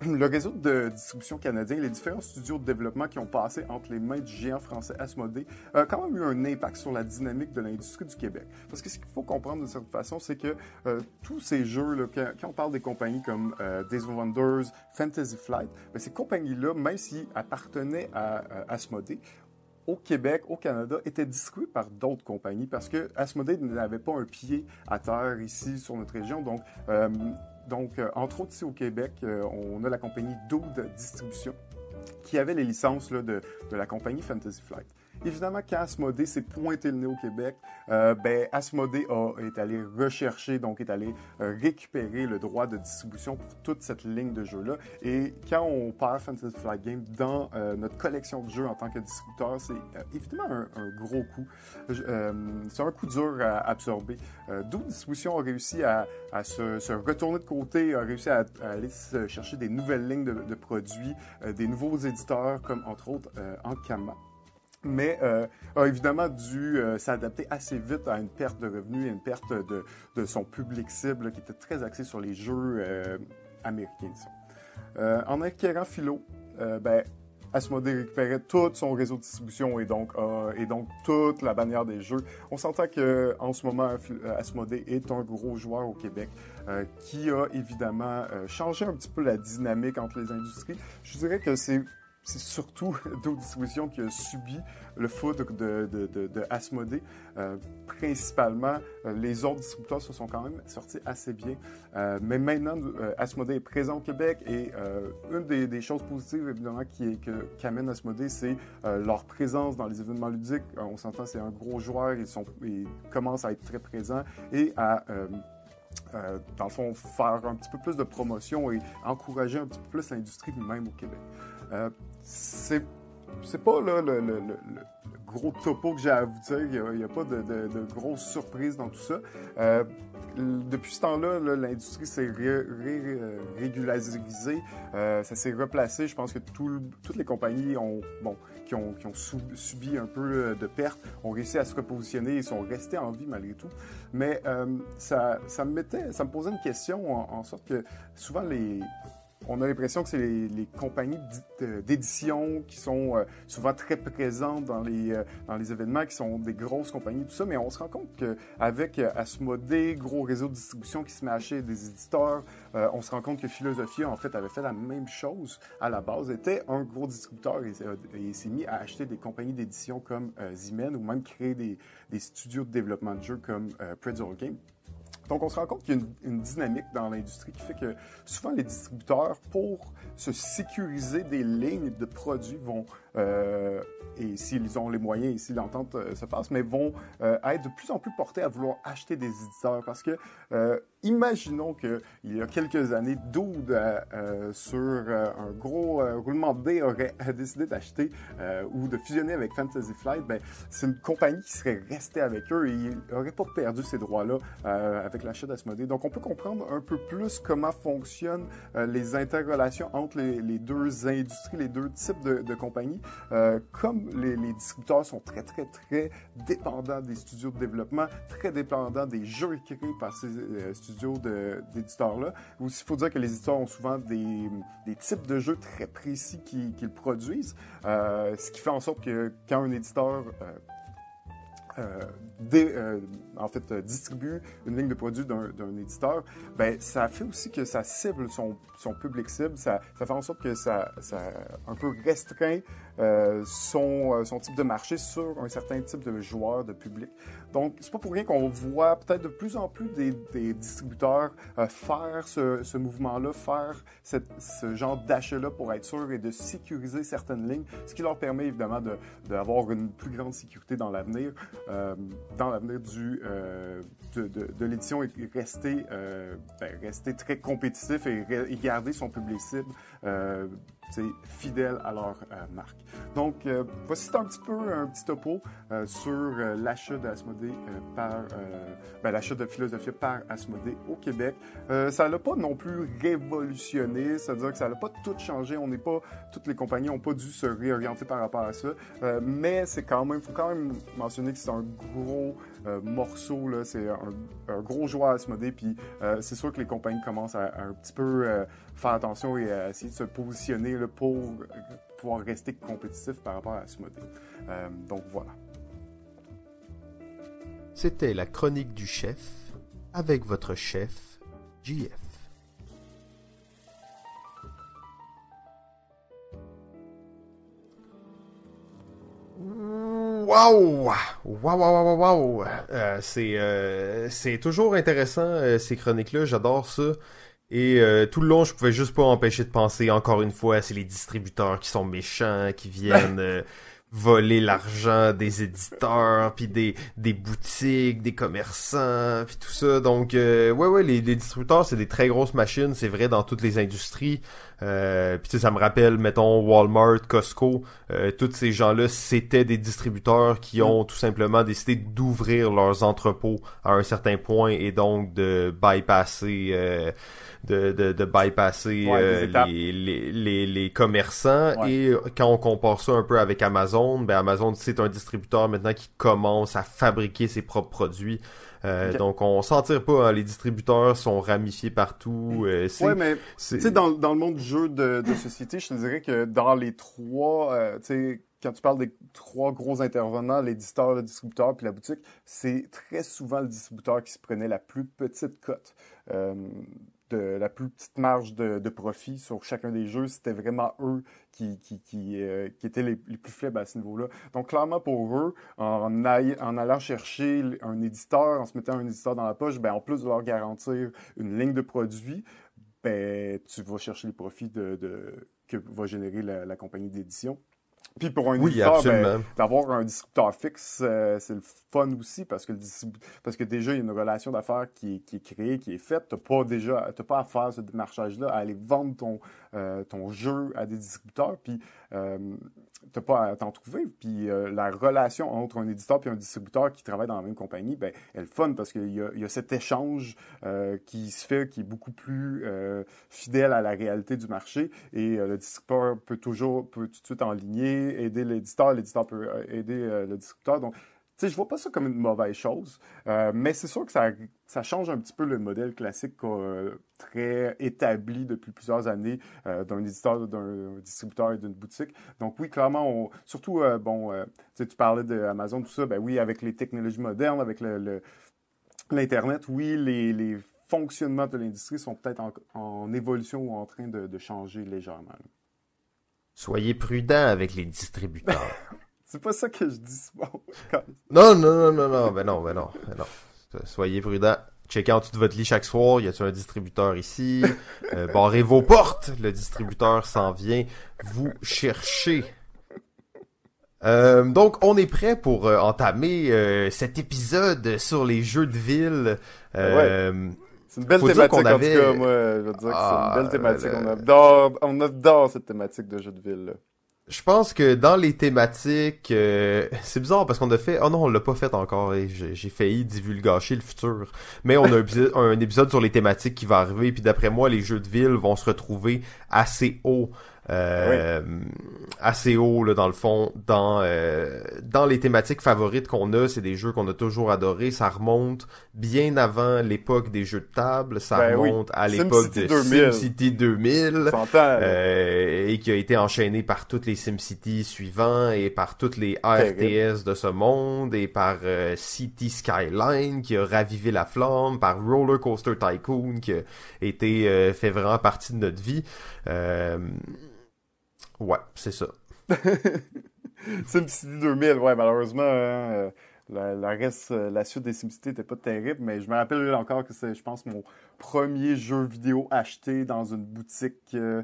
le réseau de distribution canadien, les différents studios de développement qui ont passé entre les mains du géant français Asmodée, a quand même eu un impact sur la dynamique de l'industrie du Québec. Parce que ce qu'il faut comprendre d'une certaine façon, c'est que euh, tous ces jeux, là, quand, on parle des compagnies comme euh, Days of Wonders, Fantasy Flight, ben, ces compagnies-là, même s'ils appartenaient à, à Asmodée, au Québec, au Canada, étaient distribués par d'autres compagnies parce que Asmodée n'avait pas un pied à terre ici sur notre région. Donc, euh, donc euh, entre autres, ici au Québec, euh, on a la compagnie Dude Distribution qui avait les licences de la compagnie Fantasy Flight. Évidemment, quand Asmodée s'est pointé le nez au Québec, euh, ben, est allé rechercher, donc est allé euh, récupérer le droit de distribution pour toute cette ligne de jeux-là. Et quand on perd Fantasy Flight Games dans euh, notre collection de jeux en tant que distributeur, c'est euh, évidemment un, gros coup. C'est un coup dur à absorber. D'où Distribution a réussi à, se, retourner de côté, a réussi à, à aller chercher des nouvelles lignes de, de produits, des nouveaux éditeurs comme entre autres Ankama mais euh, a évidemment dû euh, s'adapter assez vite à une perte de revenus et une perte de, de son public cible qui était très axé sur les jeux euh, américains. En acquérant Philo, ben, Asmodée récupérait tout son réseau de distribution et donc, et donc toute la bannière des jeux. On s'entend que en ce moment, Asmodée est un gros joueur au Québec qui a évidemment changé un petit peu la dynamique entre les industries. Je dirais que c'est c'est surtout d'autres distributions qui a subi le foot de, de. Euh, principalement, euh, les autres distributeurs se sont quand même sortis assez bien. Euh, mais maintenant, Asmodée est présent au Québec et une des, choses positives, évidemment, qui qu'amène Asmodée, c'est leur présence dans les événements ludiques. on s'entend, c'est un gros joueur, ils, commencent à être très présents et à... Euh, dans le fond, faire un petit peu plus de promotion et encourager un petit peu plus l'industrie même au Québec. C'est c'est pas là, le, gros topo que j'ai à vous dire. Il n'y a, pas de, de, de, grosses surprises dans tout ça. Euh, depuis ce temps-là, l'industrie s'est ré, ré, régularisée. Euh, ça s'est replacé. Je pense que tout, toutes les compagnies ont, bon, qui ont, qui ont sub, subi un peu de pertes ont réussi à se repositionner et sont restés en vie malgré tout. Mais euh, ça, ça, me mettait, ça me posait une question en sorte que souvent les on a l'impression que c'est les, compagnies d'édition qui sont euh, souvent très présentes dans les, euh, dans les événements, qui sont des grosses compagnies, tout ça, mais on se rend compte qu'avec euh, Asmodée, gros réseau de distribution qui se met à acheter des éditeurs, euh, on se rend compte que Philosophia, en fait, avait fait la même chose à la base, était un gros distributeur et, s'est mis à acheter des compagnies d'édition comme euh, Zimen ou même créer des, studios de développement de jeux comme euh, Pretzel Game. Donc, on se rend compte qu'il y a une, dynamique dans l'industrie qui fait que souvent les distributeurs, pour se sécuriser des lignes de produits, vont, euh, et s'ils ont les moyens et si l'entente euh, se passe, mais vont euh, être de plus en plus portés à vouloir acheter des éditeurs. Parce que, imaginons qu'il y a quelques années, Dude, euh, sur un gros roulement de dés, aurait décidé d'acheter ou de fusionner avec Fantasy Flight, ben, c'est une compagnie qui serait restée avec eux et ils n'auraient pas perdu ces droits-là avec l'achat d'Asmodée. Donc, on peut comprendre un peu plus comment fonctionnent les interrelations entre les, deux industries, les deux types de, de compagnies. comme les, les, distributeurs sont très, très, très dépendants des studios de développement, très dépendants des jeux créés par ces euh, studios d'éditeurs-là. Aussi, il faut dire que les éditeurs ont souvent des, des types de jeux très précis qu'ils qu produisent, euh, ce qui fait en sorte que quand un éditeur euh, euh, dé, en fait, distribue une ligne de produits d'un éditeur, ben, ça fait aussi que ça cible son, son public cible. Ça, ça, fait en sorte que ça, ça un peu restreint son, son type de marché sur un certain type de joueur, de public. Donc, c'est pas pour rien qu'on voit peut-être de plus en plus des, distributeurs euh, faire ce, mouvement-là, faire ce genre d'achat-là pour être sûr et de sécuriser certaines lignes, ce qui leur permet évidemment d'avoir une plus grande sécurité dans l'avenir, euh, dans l'avenir du euh, de, l'édition et rester ben, rester très compétitif et, garder son public cible fidèles à leur marque. Donc, voici un petit peu un petit topo sur l'achat d'Asmodée par ben, l'achat de Philosophia par Asmodée au Québec. ça l'a pas non plus révolutionné, c'est-à-dire que ça n'a pas tout changé. On n'est pas, toutes les compagnies n'ont pas dû se réorienter par rapport à ça, mais c'est quand même, faut quand même mentionner que c'est un gros euh, morceau, là, c'est un, gros joueur Asmodée, puis euh, c'est sûr que les compagnies commencent à, un petit peu euh, faire attention et à essayer de se positionner pour pouvoir rester compétitif par rapport à Asmodée. donc voilà. C'était la chronique du chef avec votre chef, JF. Waouh! Waouh, waouh, waouh, wow. Euh, c'est, euh, c'est toujours intéressant, euh, ces chroniques-là. J'adore ça. Et tout le long, je pouvais juste pas empêcher de penser, encore une fois, c'est les distributeurs qui sont méchants, qui viennent voler l'argent des éditeurs, puis des, des boutiques, des commerçants, puis tout ça. Donc, ouais, ouais, les, les distributeurs, c'est des très grosses machines. C'est vrai dans toutes les industries. Euh, puis ça me rappelle, mettons, Walmart, Costco, euh, tous ces gens-là, c'était des distributeurs qui ont tout simplement décidé d'ouvrir leurs entrepôts à un certain point et donc de bypasser... Euh, de, de, de bypasser euh, les, les, les, commerçants. Et quand on compare ça un peu avec Amazon, ben Amazon c'est un distributeur maintenant qui commence à fabriquer ses propres produits. Euh, donc, on s'en tire pas. Hein. les distributeurs sont ramifiés partout. Euh, oui, mais dans, dans le monde du jeu de, de, société, je te dirais que dans les trois, euh, quand tu parles des trois gros intervenants, l'éditeur, le distributeur puis la boutique, c'est très souvent le distributeur qui se prenait la plus petite cote. La plus petite marge de, profit sur chacun des jeux, c'était vraiment eux qui, qui, qui, euh, étaient les, plus faibles à ce niveau-là. Donc, clairement, pour eux, en, allant chercher un éditeur, en se mettant un éditeur dans la poche, ben, en plus de leur garantir une ligne de produits, ben, tu vas chercher les profits que va générer la compagnie d'édition. Puis pour un éditeur, ben, d'avoir un distributeur fixe, euh, c'est le fun aussi parce que, le parce que déjà, il y a une relation d'affaires qui, qui, est créée, qui est faite. Tu n'as pas déjà pas à faire ce démarchage-là, à aller vendre ton, euh, ton jeu à des distributeurs. Puis euh, t'as pas à t'en trouver. Puis euh, la relation entre un éditeur et un distributeur qui travaille dans la même compagnie, ben, elle est fun parce qu'il y, y, a cet échange euh, qui se fait, qui est beaucoup plus fidèle à la réalité du marché. Et le distributeur peut toujours, peut tout de suite en ligner, aider l'éditeur, l'éditeur peut aider le distributeur. Donc, sais, je vois pas ça comme une mauvaise chose, euh, mais c'est sûr que ça, ça, change un petit peu le modèle classique euh, très établi depuis plusieurs années euh, d'un éditeur, d'un distributeur et d'une boutique. Donc oui, clairement, on, surtout, bon, tu parlais d'Amazon, tout ça, ben oui, avec les technologies modernes, avec l'Internet, oui, les, les, fonctionnements de l'industrie sont peut-être en, évolution ou en train de, de changer légèrement. Soyez prudents avec les distributeurs. C'est pas ça que je dis souvent. non, non, non, non, non, ben non, ben non, ben non. Soyez prudents. Checkez en dessous de votre lit chaque soir. Y a-t-il un distributeur ici? Euh, barrez vos portes. Le distributeur s'en vient vous chercher. Euh, donc, on est prêt pour euh, entamer euh, cet épisode sur les jeux de ville. Ouais. C'est une belle thématique, en tout cas, moi, je veux dire que c'est une ah, belle thématique. On adore, on adore cette thématique de jeux de ville. Là. Je pense que dans les thématiques, euh, c'est bizarre parce qu'on a fait, oh non, on l'a pas fait encore et j'ai failli divulgacher le futur. Mais on a un, épisode sur les thématiques qui va arriver, puis d'après moi, les jeux de ville vont se retrouver assez haut euh, assez haut là, dans le fond dans euh, dans les thématiques favorites qu'on a c'est des jeux qu'on a toujours adorés. Ça remonte bien avant l'époque des jeux de table. Ça ben remonte à l'époque de SimCity 2000 euh, et qui a été enchaîné par toutes les SimCity suivants et par toutes les ARTS de ce monde et par euh, City Skyline qui a ravivé la flamme par Roller Coaster Tycoon qui a été fait vraiment partie de notre vie Ouais, c'est ça. SimCity 2000, ouais, malheureusement, hein, euh, la, reste, euh, la suite des SimCity n'était pas terrible, mais je me rappelle encore que c'est, je pense, mon premier jeu vidéo acheté dans une boutique. Euh,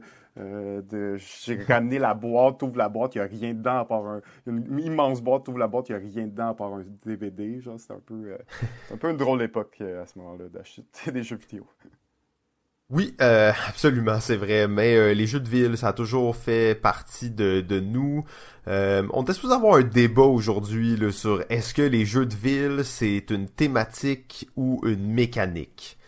de, j'ai ramené la boîte, ouvre la boîte, il n'y a rien dedans à part un, une immense boîte, ouvre la boîte, il n'y a rien dedans à part un DVD. Genre, c'était un peu, un peu une drôle époque à ce moment-là d'acheter des jeux vidéo. Oui, euh, absolument, c'est vrai. Mais euh, les jeux de ville, ça a toujours fait partie de, de nous. Euh, on était supposé avoir un débat aujourd'hui sur est-ce que les jeux de ville, c'est une thématique ou une mécanique?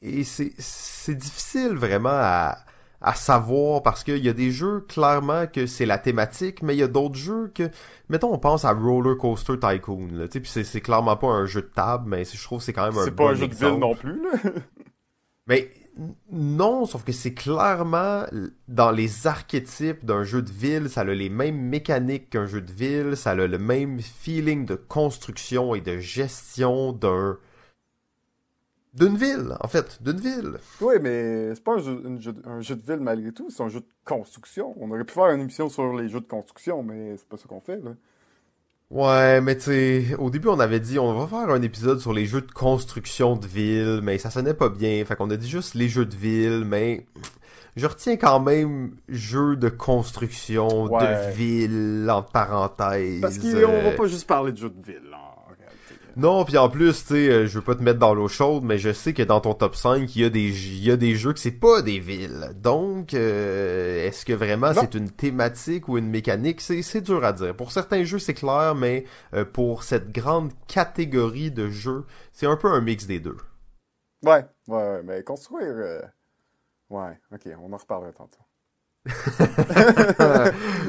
et c'est, c'est difficile vraiment à, à savoir parce qu'il y a des jeux clairement que c'est la thématique, mais il y a d'autres jeux que, mettons, on pense à Roller Coaster Tycoon, là, tu sais, c'est clairement pas un jeu de table, mais je trouve que c'est quand même un C'est pas un jeu de ville non plus, là. Mais non, sauf que c'est clairement dans les archétypes d'un jeu de ville, ça a les mêmes mécaniques qu'un jeu de ville, ça a le même feeling de construction et de gestion d'un d'une ville, en fait, d'une ville. Oui, mais c'est pas un jeu, un jeu, de ville malgré tout, c'est un jeu de construction. On aurait pu faire une émission sur les jeux de construction, mais c'est pas ça qu'on fait, là. Ouais, mais tu sais, au début on avait dit on va faire un épisode sur les jeux de construction de ville, mais ça sonnait pas bien, fait qu'on a dit juste les jeux de ville, mais je retiens quand même jeux de construction de ville en parenthèse. Parce qu'on va pas juste parler de jeux de ville. Non, puis en plus, tu sais, euh, je veux pas te mettre dans l'eau chaude, mais je sais que dans ton top 5, il y a des, il y a des jeux que c'est pas des villes. Donc, euh, est-ce que vraiment c'est une thématique ou une mécanique? C'est, c'est dur à dire. Pour certains jeux, c'est clair, mais euh, pour cette grande catégorie de jeux, c'est un peu un mix des deux. Ouais, ouais, mais construire... Ouais, ok, on en reparlera tantôt.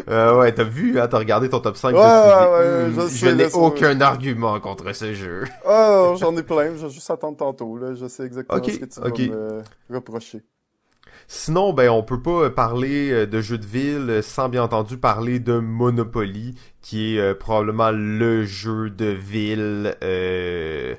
euh, ouais, t'as vu, hein, t'as regardé ton top 5. Ouais, ouais, je, je n'ai aucun argument contre ce jeu. oh, j'en ai plein, je vais juste attendre tantôt. Là. Je sais exactement ce que tu vas me reprocher. Sinon, ben, on peut pas parler euh, de jeu de ville sans bien entendu parler de Monopoly, qui est euh, probablement le jeu de ville euh,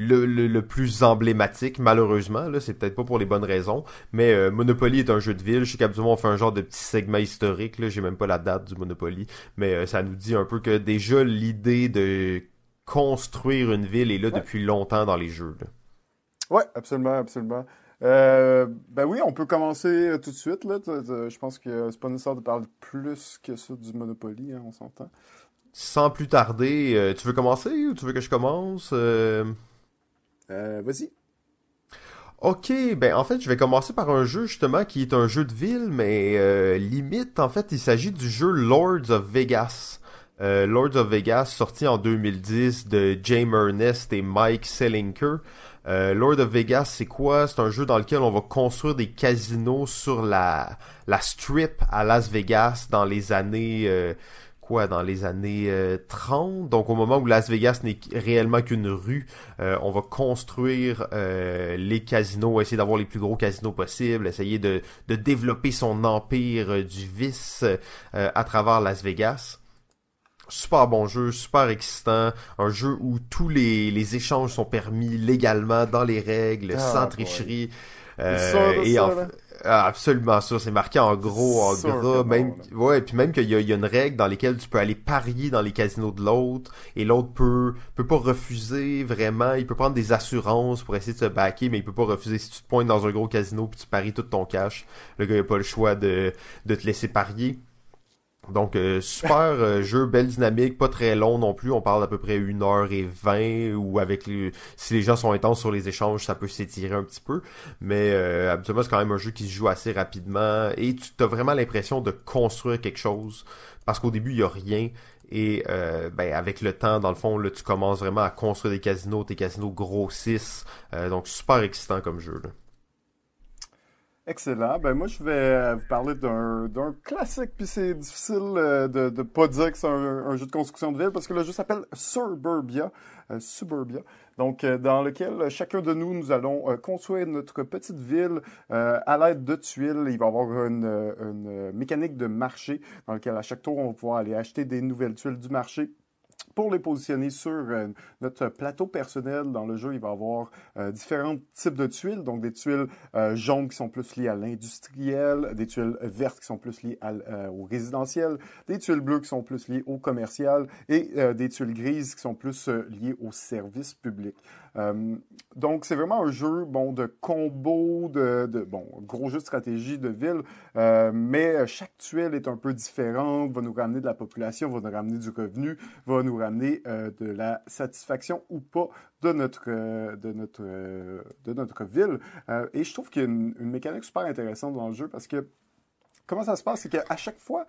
le, le, plus emblématique, malheureusement. Là, c'est peut-être pas pour les bonnes raisons. Mais euh, Monopoly est un jeu de ville. Je sais qu'habituellement on fait un genre de petit segment historique. Là, j'ai même pas la date du Monopoly. Mais euh, ça nous dit un peu que déjà l'idée de construire une ville est là depuis longtemps dans les jeux. Là. Ouais, absolument, absolument. Euh, ben oui, on peut commencer tout de suite. Là. Je pense que c'est pas nécessaire de parler plus que ça du Monopoly, hein, on s'entend. Sans plus tarder, tu veux commencer ou tu veux que je commence euh, vas-y. Ok, ben en fait, je vais commencer par un jeu justement qui est un jeu de ville, mais euh, limite, en fait, il s'agit du jeu Lords of Vegas. Euh, Lords of Vegas, sorti en 2010 de James Ernest et Mike Selinker. Euh, Lord of Vegas, c'est quoi? C'est un jeu dans lequel on va construire des casinos sur la, la strip à Las Vegas dans les années dans les années 30. Euh, Donc au moment où Las Vegas n'est réellement qu'une rue, euh, on va construire euh, les casinos, essayer d'avoir les plus gros casinos possibles, essayer de, de développer son empire du vice à travers Las Vegas super bon jeu, super excitant, un jeu où tous les, les échanges sont permis légalement dans les règles, ah, sans tricherie. et en, ah, absolument ça, c'est marqué en gros, en gras, même, ouais, puis même qu'il y, y, a une règle dans laquelle tu peux aller parier dans les casinos de l'autre, et l'autre peut, peut pas refuser vraiment, il peut prendre des assurances pour essayer de se backer, mais il peut pas refuser si tu te pointes dans un gros casino puis tu paries tout ton cash, le gars il a pas le choix de, de te laisser parier. Donc euh, super euh, jeu, belle dynamique, pas très long non plus. On parle d'à peu près 1h20 ou avec les, si les gens sont intenses sur les échanges, ça peut s'étirer un petit peu. Mais euh, habituellement c'est quand même un jeu qui se joue assez rapidement et tu as vraiment l'impression de construire quelque chose parce qu'au début il y a rien et euh, ben avec le temps dans le fond là tu commences vraiment à construire des casinos, tes casinos grossissent. donc super excitant comme jeu. Là. Excellent. Ben moi, je vais euh, vous parler d'un classique, puis c'est difficile euh, de ne pas dire que c'est un, jeu de construction de ville, parce que le jeu s'appelle Suburbia. Euh, Suburbia. Donc, dans lequel chacun de nous, nous allons construire notre petite ville à l'aide de tuiles. Il va y avoir une, une mécanique de marché dans lequel à chaque tour, on va pouvoir aller acheter des nouvelles tuiles du marché pour les positionner sur euh, notre plateau personnel dans le jeu, il va y avoir euh, différents types de tuiles, donc des tuiles euh, jaunes qui sont plus liées à l'industriel, des tuiles vertes qui sont plus liées au résidentiel, des tuiles bleues qui sont plus liées au commercial et des tuiles grises qui sont plus liées au service public. Donc, c'est vraiment un jeu bon, de combo, de, bon, gros jeu de stratégie de ville, euh, mais chaque tuile est un peu différente, va nous ramener de la population, va nous ramener du revenu, va nous ramener euh, de la satisfaction ou pas de notre, euh, de notre, de notre ville. et je trouve qu'il y a une, mécanique super intéressante dans le jeu parce que comment ça se passe, c'est qu'à chaque fois,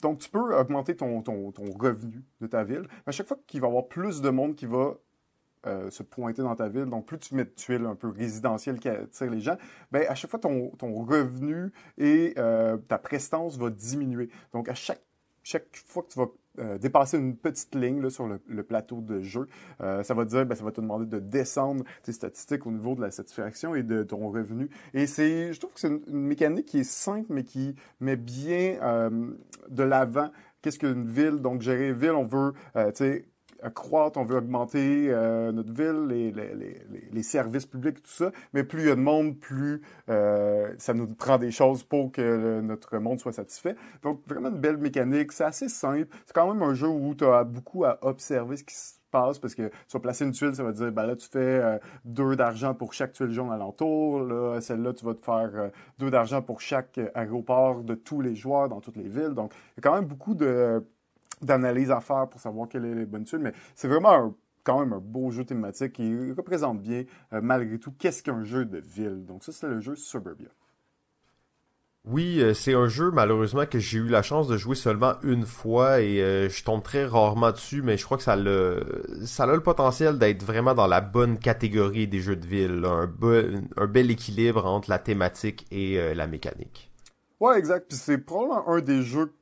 donc, tu peux augmenter ton, ton, ton, revenu de ta ville. À chaque fois qu'il va y avoir plus de monde qui va euh, se pointer dans ta ville. Donc, plus tu mets de tuiles un peu résidentielles qui attirent les gens, ben, à chaque fois, ton, revenu et euh, ta prestance va diminuer. Donc, à chaque, chaque fois que tu vas euh, dépasser une petite ligne sur le, plateau de jeu, ça va dire, ben, ça va te demander de descendre tes statistiques au niveau de la satisfaction et de ton revenu. Et c'est, je trouve que c'est une, une, mécanique qui est simple, mais qui met bien de l'avant qu'est-ce qu'une ville. Donc, gérer ville, on veut, tu sais, croître, on veut augmenter euh, notre ville, les, les, les, les, services publics, tout ça. Mais plus il y a de monde, plus euh, ça nous prend des choses pour que notre monde soit satisfait. Donc, vraiment une belle mécanique. C'est assez simple. C'est quand même un jeu où tu as beaucoup à observer ce qui se passe parce que tu vas placer une tuile, ça va dire, ben là, tu fais euh, deux d'argent pour chaque tuile jaune alentour. Là, celle-là, tu vas te faire deux d'argent pour chaque aéroport de tous les joueurs dans toutes les villes. Donc, il y a quand même beaucoup de d'analyse à faire pour savoir quelle est les bonnes tuiles, mais c'est vraiment quand même un beau jeu thématique qui représente bien, euh, malgré tout, qu'est-ce qu'un jeu de ville. Donc ça, c'est le jeu Suburbia. Oui, euh, c'est un jeu malheureusement que j'ai eu la chance de jouer seulement une fois et euh, je tombe très rarement dessus, mais je crois que ça a ça a le potentiel d'être vraiment dans la bonne catégorie des jeux de ville, un, un bel équilibre entre la thématique et la mécanique. Ouais, exact. Puis c'est probablement un des jeux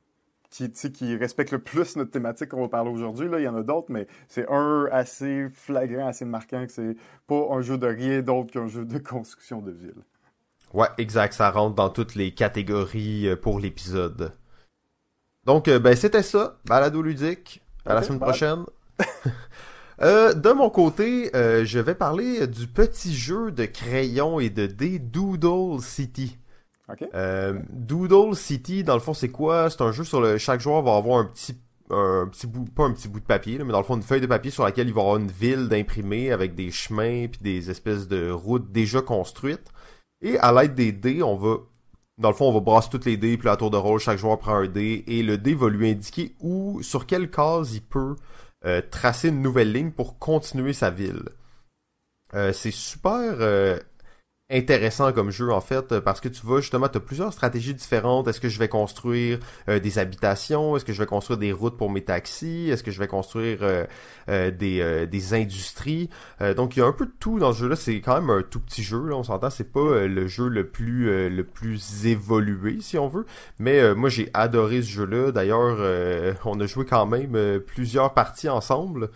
qui, qui respecte le plus notre thématique qu'on va parler aujourd'hui. Là, il y en a d'autres, mais c'est un assez flagrant, assez marquant que c'est pas un jeu de rien d'autre qu'un jeu de construction de ville. Ouais, exact. Ça rentre dans toutes les catégories euh, pour l'épisode. Donc, euh, ben, c'était ça. Balado ludique. À la semaine prochaine. euh, de mon côté, euh, je vais parler du petit jeu de crayon et de dés Doodle City. Euh, Doodle City, dans le fond, c'est quoi? C'est un jeu sur le chaque joueur va avoir un petit un petit bout, pas un petit bout de papier, mais dans le fond une feuille de papier sur laquelle il va avoir une ville d'imprimé avec des chemins puis des espèces de routes déjà construites. Et à l'aide des dés, on va, dans le fond, on va brasser toutes les dés, puis à tour de rôle, chaque joueur prend un dé, et le dé va lui indiquer où, sur quelle case il peut euh, tracer une nouvelle ligne pour continuer sa ville. Euh, c'est super intéressant comme jeu en fait parce que tu vas justement tu as plusieurs stratégies différentes. Est-ce que je vais construire euh, des habitations? Est-ce que je vais construire des routes pour mes taxis? Est-ce que je vais construire euh, euh, des, des industries? Donc il y a un peu de tout dans ce jeu là c'est quand même un tout petit jeu là on s'entend. C'est pas le jeu le plus le plus évolué si on veut. Mais moi j'ai adoré ce jeu là d'ailleurs on a joué quand même plusieurs parties ensemble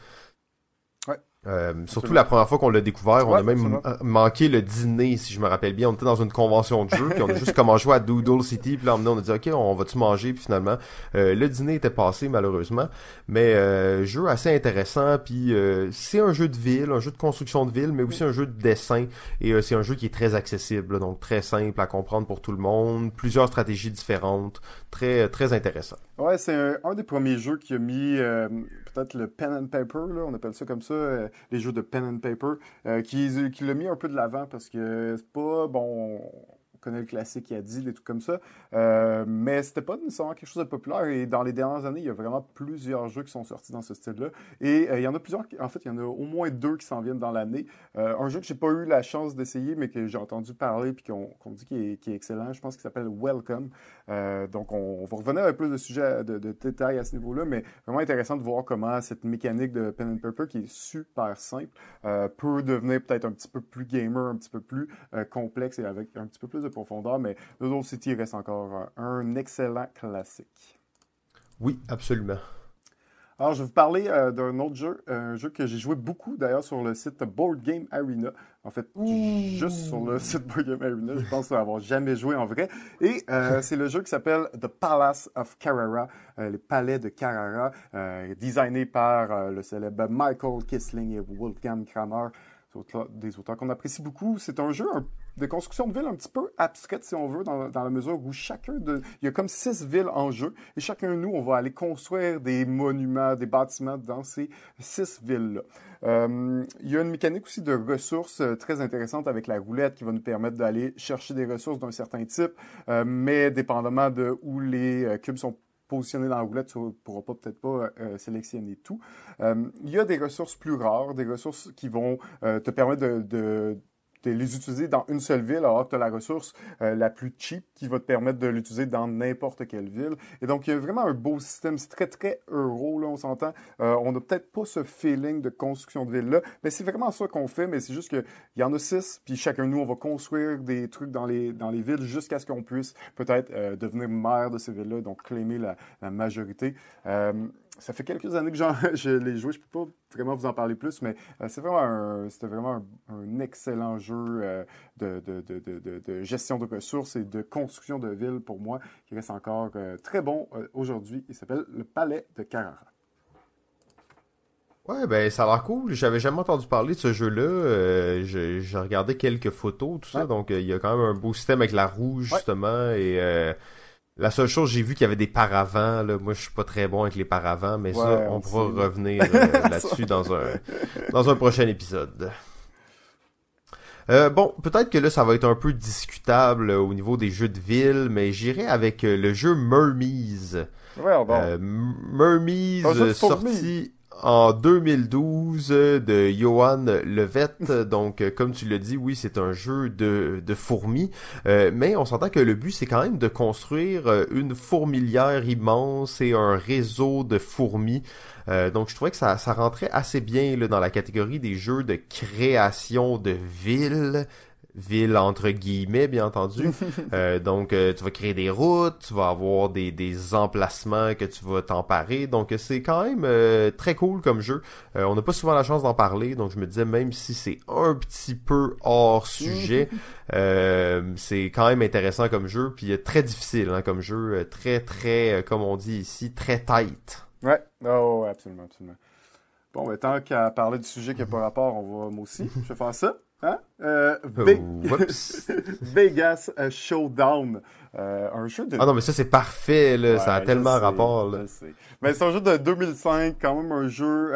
euh, surtout la première fois qu'on l'a découvert, on a même manqué le dîner, si je me rappelle bien. On était dans une convention de jeu, puis on a juste commencé à jouer à Doodle City, puis là on a dit ok, on va-tu manger, puis finalement euh, le dîner était passé malheureusement, mais euh, jeu assez intéressant, puis euh, c'est un jeu de ville, un jeu de construction de ville, mais aussi un jeu de dessin, et c'est un jeu qui est très accessible, donc très simple à comprendre pour tout le monde, plusieurs stratégies différentes, très très intéressant. Ouais, c'est un, des premiers jeux qui a mis peut-être le pen and paper, là, on appelle ça comme ça, euh, les jeux de pen and paper, euh, qui, qui l'a mis un peu de l'avant parce que c'est pas, bon, connaît le classique il y a 10, des trucs comme ça. Euh, mais c'était pas nécessairement quelque chose de populaire. Et dans les dernières années, il y a vraiment plusieurs jeux qui sont sortis dans ce style-là. Et euh, il y en a plusieurs, en fait, il y en a au moins deux qui s'en viennent dans l'année. Euh, un jeu que j'ai pas eu la chance d'essayer, mais que j'ai entendu parler puis qu'on dit qu'il est, excellent, je pense qu'il s'appelle Welcome. Donc, on, va revenir avec plus de sujets, de, de détails à ce niveau-là, mais vraiment intéressant de voir comment cette mécanique de pen and paper, qui est super simple, peut devenir peut-être un petit peu plus gamer, un petit peu plus complexe et avec un petit peu plus de profondeur, mais Doodle City reste encore un excellent classique. Oui, absolument. Alors, je vais vous parler euh, d'un autre jeu, un jeu que j'ai joué beaucoup d'ailleurs sur le site Board Game Arena. En fait, juste sur le site Board Game Arena, je pense avoir jamais joué en vrai. Et euh, c'est le jeu qui s'appelle The Palace of Carrara, euh, le palais de Carrara, designé par le célèbre Michael Kissling et Wolfgang Kramer des auteurs qu'on apprécie beaucoup. C'est un jeu de construction de ville un petit peu abstraite, si on veut, dans, la mesure où chacun de... Il y a comme six villes en jeu, et chacun de nous, on va aller construire des monuments, des bâtiments dans ces six villes-là. Euh, il y a une mécanique aussi de ressources euh, très intéressante avec la roulette qui va nous permettre d'aller chercher des ressources d'un certain type, euh, mais dépendamment de où les cubes sont positionné dans la roulette, tu ne pourras peut-être pas sélectionner tout. Il y a des ressources plus rares, des ressources qui vont te permettre de les utiliser dans une seule ville, alors que tu as la ressource euh, la plus cheap qui va te permettre de l'utiliser dans n'importe quelle ville. Et donc, il y a vraiment un beau système. C'est très, très euro, là, on s'entend. Euh, on n'a peut-être pas ce feeling de construction de ville-là, mais c'est vraiment ça qu'on fait, mais c'est juste qu'il y en a six, puis chacun de nous, on va construire des trucs dans les, dans les villes jusqu'à ce qu'on puisse peut-être euh, devenir maire de ces villes-là, donc claimer la, la majorité ça fait quelques années que je l'ai joué, je ne peux pas vraiment vous en parler plus, mais euh, c'est vraiment c'était vraiment un, excellent jeu euh, de, de, gestion de ressources et de construction de villes pour moi, qui reste encore euh, très bon aujourd'hui. Il s'appelle le Palais de Carrara. Ouais, ben ça a l'air cool. J'avais jamais entendu parler de ce jeu-là. j'ai regardé quelques photos, tout ça, donc il y a quand même un beau système avec la roue justement et la seule chose, j'ai vu qu'il y avait des paravents. Là. Moi, je suis pas très bon avec les paravents, mais ça, on pourra revenir euh, là-dessus dans un, dans un prochain épisode. Euh, bon, peut-être que là, ça va être un peu discutable au niveau des jeux de ville, mais j'irai avec euh, le jeu Mermise. Ouais, bon. Sorti en 2012 de Johan Levette. Donc, comme tu l'as dit, oui, c'est un jeu de, de fourmis. Euh, mais on s'entend que le but, c'est quand même de construire euh, une fourmilière immense et un réseau de fourmis. Euh, donc, je trouvais que ça, ça rentrait assez bien là, dans la catégorie des jeux de création de villes ville entre guillemets bien entendu. Euh, donc euh, tu vas créer des routes tu vas avoir des, des emplacements que tu vas t'emparer. Donc c'est quand même euh, très cool comme jeu. On n'a pas souvent la chance d'en parler donc je me disais même si c'est un petit peu hors sujet c'est quand même intéressant comme jeu puis très difficile hein, comme jeu très très comme on dit ici très tight. Ouais. Oh absolument absolument. Bon mais tant qu'à parler du sujet qui n'a pas rapport on va moi aussi je vais faire ça Hein? Euh, oh, Vegas euh, Showdown. Euh, un jeu de... Ah non, mais ça, c'est parfait, là. ça a tellement rapport, là. Mais c'est un jeu de 2005, quand même un jeu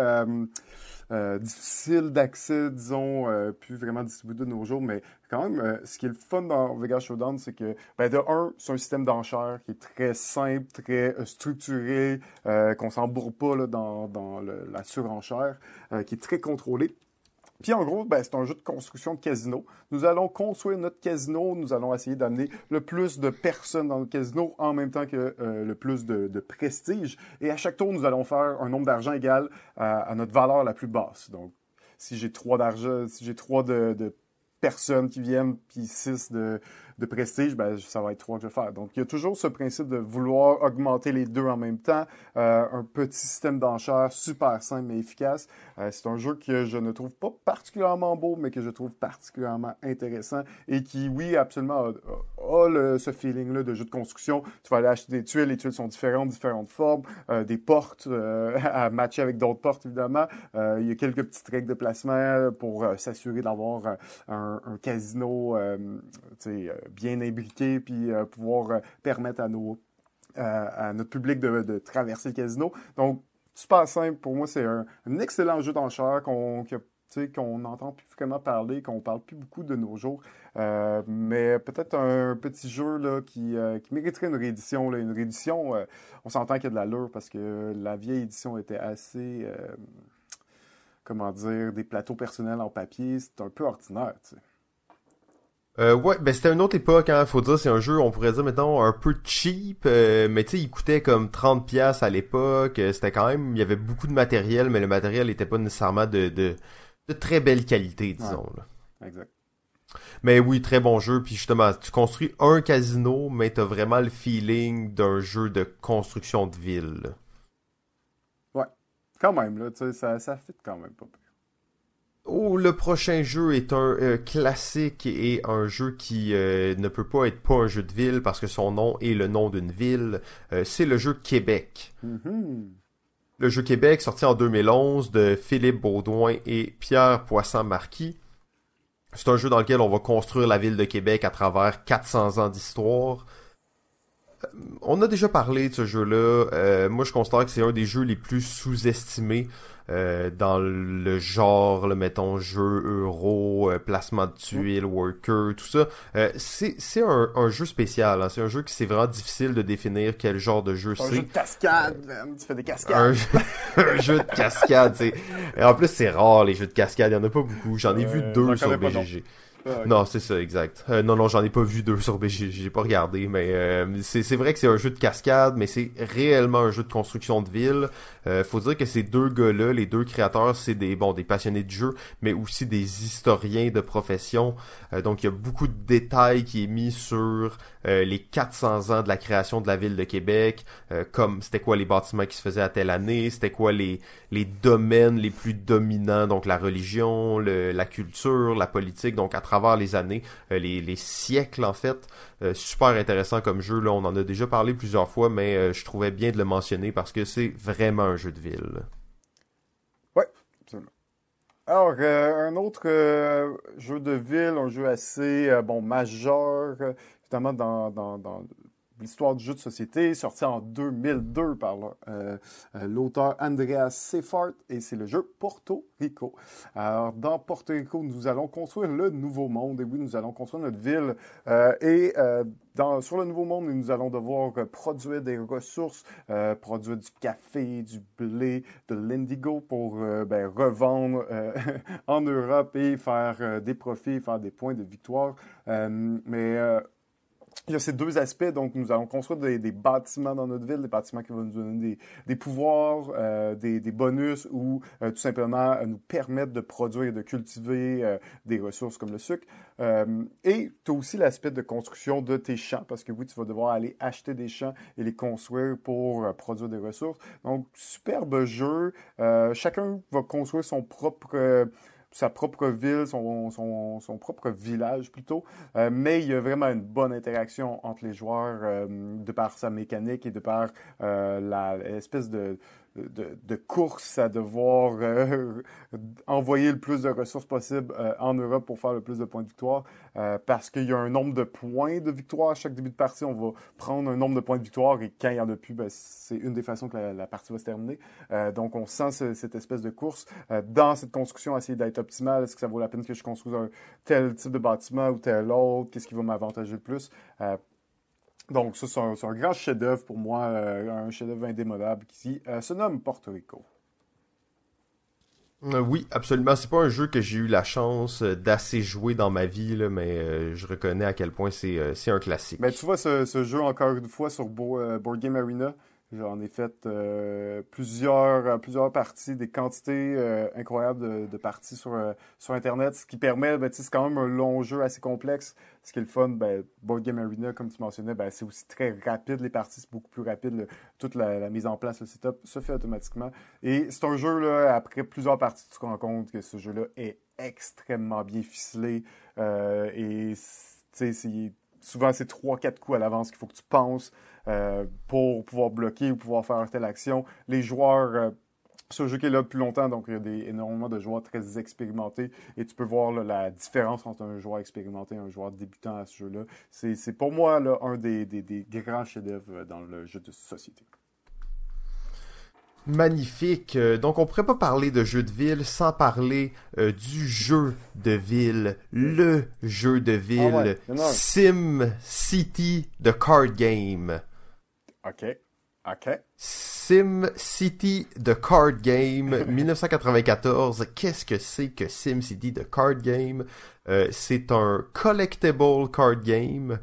difficile d'accès, disons, plus vraiment distribué de nos jours. Mais quand même, ce qui est le fun dans Vegas Showdown, c'est que, ben, de un, c'est un système d'enchères qui est très simple, très structuré, qu'on s'embourre pas là, dans, dans la surenchère, qui est très contrôlé. Puis en gros, ben, c'est un jeu de construction de casino. Nous allons construire notre casino, nous allons essayer d'amener le plus de personnes dans le casino en même temps que euh, le plus de, prestige. Et à chaque tour, nous allons faire un nombre d'argent égal à, notre valeur la plus basse. Donc, si j'ai trois d'argent, si j'ai trois de, de personnes qui viennent, puis six de, de prestige, ben, ça va être trois que je vais faire. Donc, il y a toujours ce principe de vouloir augmenter les deux en même temps. Euh, un petit système d'enchères super simple mais efficace. Euh, c'est un jeu que je ne trouve pas particulièrement beau, mais que je trouve particulièrement intéressant et qui, oui, absolument ce feeling-là de jeu de construction. Tu vas aller acheter des tuiles, les tuiles sont différentes, différentes formes, euh, des portes à matcher avec d'autres portes, évidemment. il y a quelques petites règles de placement pour s'assurer d'avoir un, casino, bien imbriqué, puis euh, pouvoir euh, permettre à, nos, euh, à notre public de, traverser le casino. Donc, super simple. Pour moi, c'est un, excellent jeu d'enchères qu'on qu'on n'entend plus vraiment parler, qu'on parle plus beaucoup de nos jours. mais peut-être un petit jeu là, qui, qui mériterait une réédition. Une réédition, on s'entend qu'il y a de l'allure parce que la vieille édition était assez, comment dire, des plateaux personnels en papier. C'est un peu ordinaire. Euh, ouais, ben c'était une autre époque, hein, faut dire, c'est un jeu, on pourrait dire maintenant un peu cheap, euh, mais tu sais, il coûtait comme 30 pièces à l'époque, euh, c'était quand même, il y avait beaucoup de matériel, mais le matériel n'était pas nécessairement de, de, très belle qualité, disons. Là. Exact. Mais oui, très bon jeu, puis justement, tu construis un casino, mais t'as vraiment le feeling d'un jeu de construction de ville. Ouais, quand même, là, tu sais, ça, ça fit quand même pas Oh, le prochain jeu est un euh, classique et un jeu qui euh, ne peut pas être pas un jeu de ville parce que son nom est le nom d'une ville. Euh, c'est le jeu Québec. Mm-hmm. Le jeu Québec, sorti en 2011 de Philippe Baudouin et Pierre Poisson-Marquis. C'est un jeu dans lequel on va construire la ville de Québec à travers 400 ans d'histoire. Euh, on a déjà parlé de ce jeu-là. Euh, moi, je considère que c'est un des jeux les plus sous-estimés euh, dans le genre, le mettons, jeu euro, euh, placement de tuiles, worker, tout ça. Euh, c'est un, un, jeu spécial. Hein. C'est un jeu qui c'est vraiment difficile de définir quel genre de jeu c'est. Un jeu de cascade, tu fais des cascades. Un jeu, de cascade, c'est. Et en plus, c'est rare les jeux de cascade. Il y en a pas beaucoup. J'en ai vu deux sur BGG. Ah, non, c'est ça, exact. Euh, non, non, j'en ai pas vu deux sur BG, j'ai pas regardé, mais euh, c'est vrai que c'est un jeu de cascade, mais c'est réellement un jeu de construction de ville. Euh, faut dire que ces deux gars-là, les deux créateurs, c'est des bon des passionnés de jeu, mais aussi des historiens de profession. Euh, donc il y a beaucoup de détails qui est mis sur les 400 ans de la création de la ville de Québec, comme c'était quoi les bâtiments qui se faisaient à telle année, c'était quoi les domaines les plus dominants, donc la religion, la culture, la politique, donc à travers les années, euh, les, siècles en fait. Euh, super intéressant comme jeu, là, on en a déjà parlé plusieurs fois, mais euh, je trouvais bien de le mentionner parce que c'est vraiment un jeu de ville. Alors, un autre jeu de ville, un jeu assez bon majeur, dans, l'histoire du jeu de société, sorti en 2002 par euh, euh, l'auteur Andreas Seifert, et c'est le jeu Porto Rico. Alors, dans Porto Rico, nous allons construire le nouveau monde, et oui, nous allons construire notre ville, euh, et dans, sur le nouveau monde, nous allons devoir produire des ressources, produire du café, du blé, de l'indigo pour ben, revendre en Europe et faire des profits, faire des points de victoire. mais il y a ces deux aspects. Donc, nous allons construire des, bâtiments dans notre ville, des bâtiments qui vont nous donner des, pouvoirs, euh, des, bonus ou euh, tout simplement euh, nous permettre de produire et de cultiver des ressources comme le sucre. et tu as aussi l'aspect de construction de tes champs, parce que oui, tu vas devoir aller acheter des champs et les construire pour produire des ressources. Donc, superbe jeu. chacun va construire son propre sa propre ville, son, son, son propre village plutôt. Euh, mais il y a vraiment une bonne interaction entre les joueurs euh, de par sa mécanique et de par euh, l'espèce de de, course à devoir euh, envoyer le plus de ressources possible euh, en Europe pour faire le plus de points de victoire. Euh, parce qu'il y a un nombre de points de victoire à chaque début de partie. On va prendre un nombre de points de victoire et quand il n'y en a plus, ben, c'est une des façons que la, partie va se terminer. donc on sent ce, cette espèce de course. dans cette construction, essayer d'être optimal. Est-ce que ça vaut la peine que je construise un tel type de bâtiment ou tel autre? Qu'est-ce qui va m'avantager le plus? Donc, ça, c'est un, grand chef-d'œuvre pour moi, euh, un chef-d'œuvre indémodable qui euh, se nomme Porto Rico. Euh, oui, absolument. C'est pas un jeu que j'ai eu la chance d'assez jouer dans ma vie, là, mais je reconnais à quel point c'est un classique. Mais tu vois, ce, ce, jeu, encore une fois, sur Board Game Arena, J'en ai fait euh, plusieurs, euh, plusieurs parties, des quantités euh, incroyables de, parties sur, sur Internet, ce qui permet, ben, c'est quand même un long jeu assez complexe. Ce qui est le fun, ben, Board Game Arena, comme tu mentionnais, ben, c'est aussi très rapide, les parties, c'est beaucoup plus rapide. toute la, mise en place, le setup, se fait automatiquement. Et c'est un jeu, là, après plusieurs parties, tu te rends compte que ce jeu-là est extrêmement bien ficelé. et souvent, c'est trois, quatre coups à l'avance qu'il faut que tu penses pour pouvoir bloquer ou pouvoir faire telle action. Les joueurs euh, ce jeu qui est là depuis longtemps, donc il y a des, énormément de joueurs très expérimentés et tu peux voir la différence entre un joueur expérimenté et un joueur débutant à ce jeu-là. C'est pour moi là, un des, des, des grands chefs-d'œuvre dans le jeu de société. Magnifique. Euh, donc, on pourrait pas parler de jeu de ville sans parler euh, du jeu de ville, le jeu de ville, ah Sim City, the card game. Ok, ok. Sim City, the card game, 1994. Qu'est-ce que c'est que Sim City, the card game? Euh, C'est un collectible card game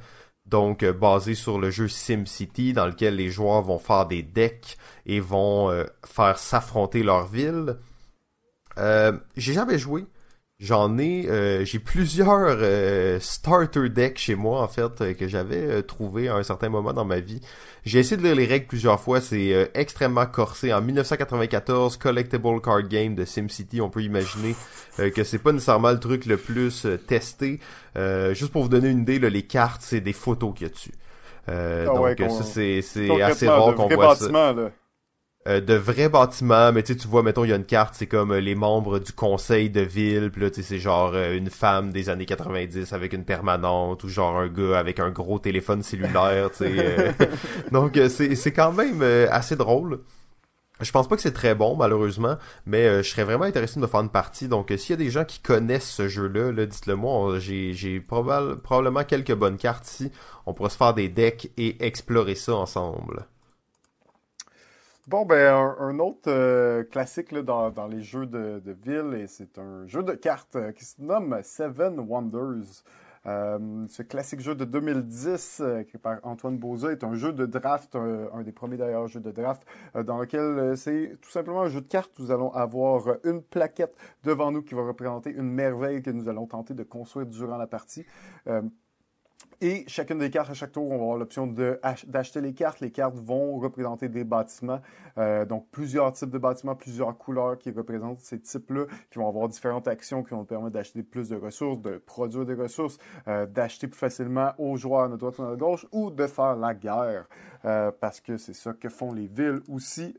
donc euh, basé sur le jeu SimCity dans lequel les joueurs vont faire des decks et vont euh, faire s'affronter leur ville. J'ai jamais joué. J'en ai, euh, j'ai plusieurs euh, starter decks chez moi en fait euh, que j'avais trouvé à un certain moment dans ma vie. J'ai essayé de lire les règles plusieurs fois, c'est extrêmement corsé. En 1994, collectible card game de SimCity, on peut imaginer que c'est pas nécessairement le truc le plus testé. juste pour vous donner une idée, là, les cartes c'est des photos qu'il y a dessus. Ah donc ça c'est c'est assez rare qu'on voit ça. Euh, de vrais bâtiments, mais tu sais, tu vois, mettons, il y a une carte, c'est comme euh, les membres du conseil de ville, puis là, tu sais, c'est genre euh, une femme des années 90 avec une permanente, ou genre un gars avec un gros téléphone cellulaire, tu sais. Donc, c'est, c'est quand même assez drôle. Je pense pas que c'est très bon, malheureusement, mais je serais vraiment intéressé de me faire une partie. Donc, s'il y a des gens qui connaissent ce jeu-là, là, dites-le moi. J'ai, j'ai probablement quelques bonnes cartes ici. On pourra se faire des decks et explorer ça ensemble. Bon, ben, un, autre euh, classique dans, les jeux de, ville, et c'est un jeu de cartes euh, qui se nomme Seven Wonders. Euh, ce classique jeu de 2010, qui par Antoine Boza, est un jeu de draft, un, des premiers d'ailleurs jeux de draft, dans lequel c'est tout simplement un jeu de cartes. Nous allons avoir une plaquette devant nous qui va représenter une merveille que nous allons tenter de construire durant la partie. Et chacune des cartes, à chaque tour, on va avoir l'option d'acheter les cartes. Les cartes vont représenter des bâtiments, euh, donc plusieurs types de bâtiments, plusieurs couleurs qui représentent ces types-là, qui vont avoir différentes actions qui vont permettre d'acheter plus de ressources, de produire des ressources, euh, d'acheter plus facilement aux joueurs de droite ou de gauche, ou de faire la guerre, euh, parce que c'est ça que font les villes aussi,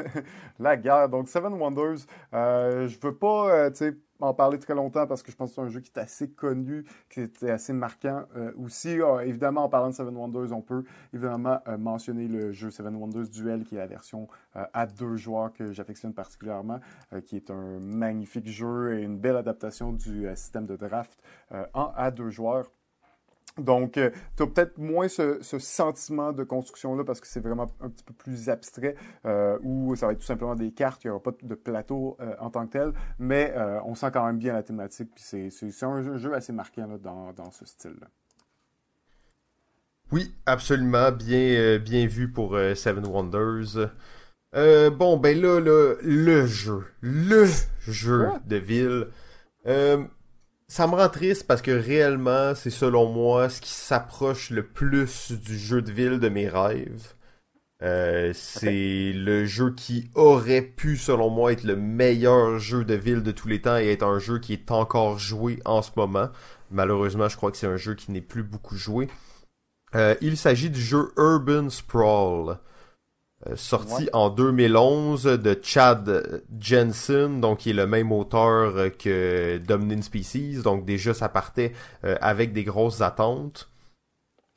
la guerre. Donc Seven Wonders, je veux pas, tu sais, en parler très longtemps parce que je pense que c'est un jeu qui est assez connu, qui est assez marquant euh, aussi. Ah, évidemment, en parlant de Seven Wonders, on peut évidemment euh, mentionner le jeu Seven Wonders Duel, qui est la version euh, à deux joueurs que j'affectionne particulièrement, qui est un magnifique jeu et une belle adaptation du système de draft en à deux joueurs. Donc, euh, tu as peut-être moins ce, sentiment de construction-là parce que c'est vraiment un petit peu plus abstrait, euh, où ça va être tout simplement des cartes, il n'y aura pas de plateau euh, en tant que tel, mais on sent quand même bien la thématique, puis c'est un jeu, assez marquant dans, ce style-là. Oui, absolument, bien, bien vu pour Seven Wonders. bon, ben là, le jeu, le jeu de ville ça me rend triste parce que réellement, c'est selon moi ce qui s'approche le plus du jeu de ville de mes rêves. Euh, c'est le jeu qui aurait pu, selon moi, être le meilleur jeu de ville de tous les temps et être un jeu qui est encore joué en ce moment. Malheureusement, je crois que c'est un jeu qui n'est plus beaucoup joué. Euh, il s'agit du jeu Urban Sprawl. Euh, sorti en 2011 de Chad Jensen, donc qui est le même auteur que Dominion Species, donc déjà ça partait euh, avec des grosses attentes.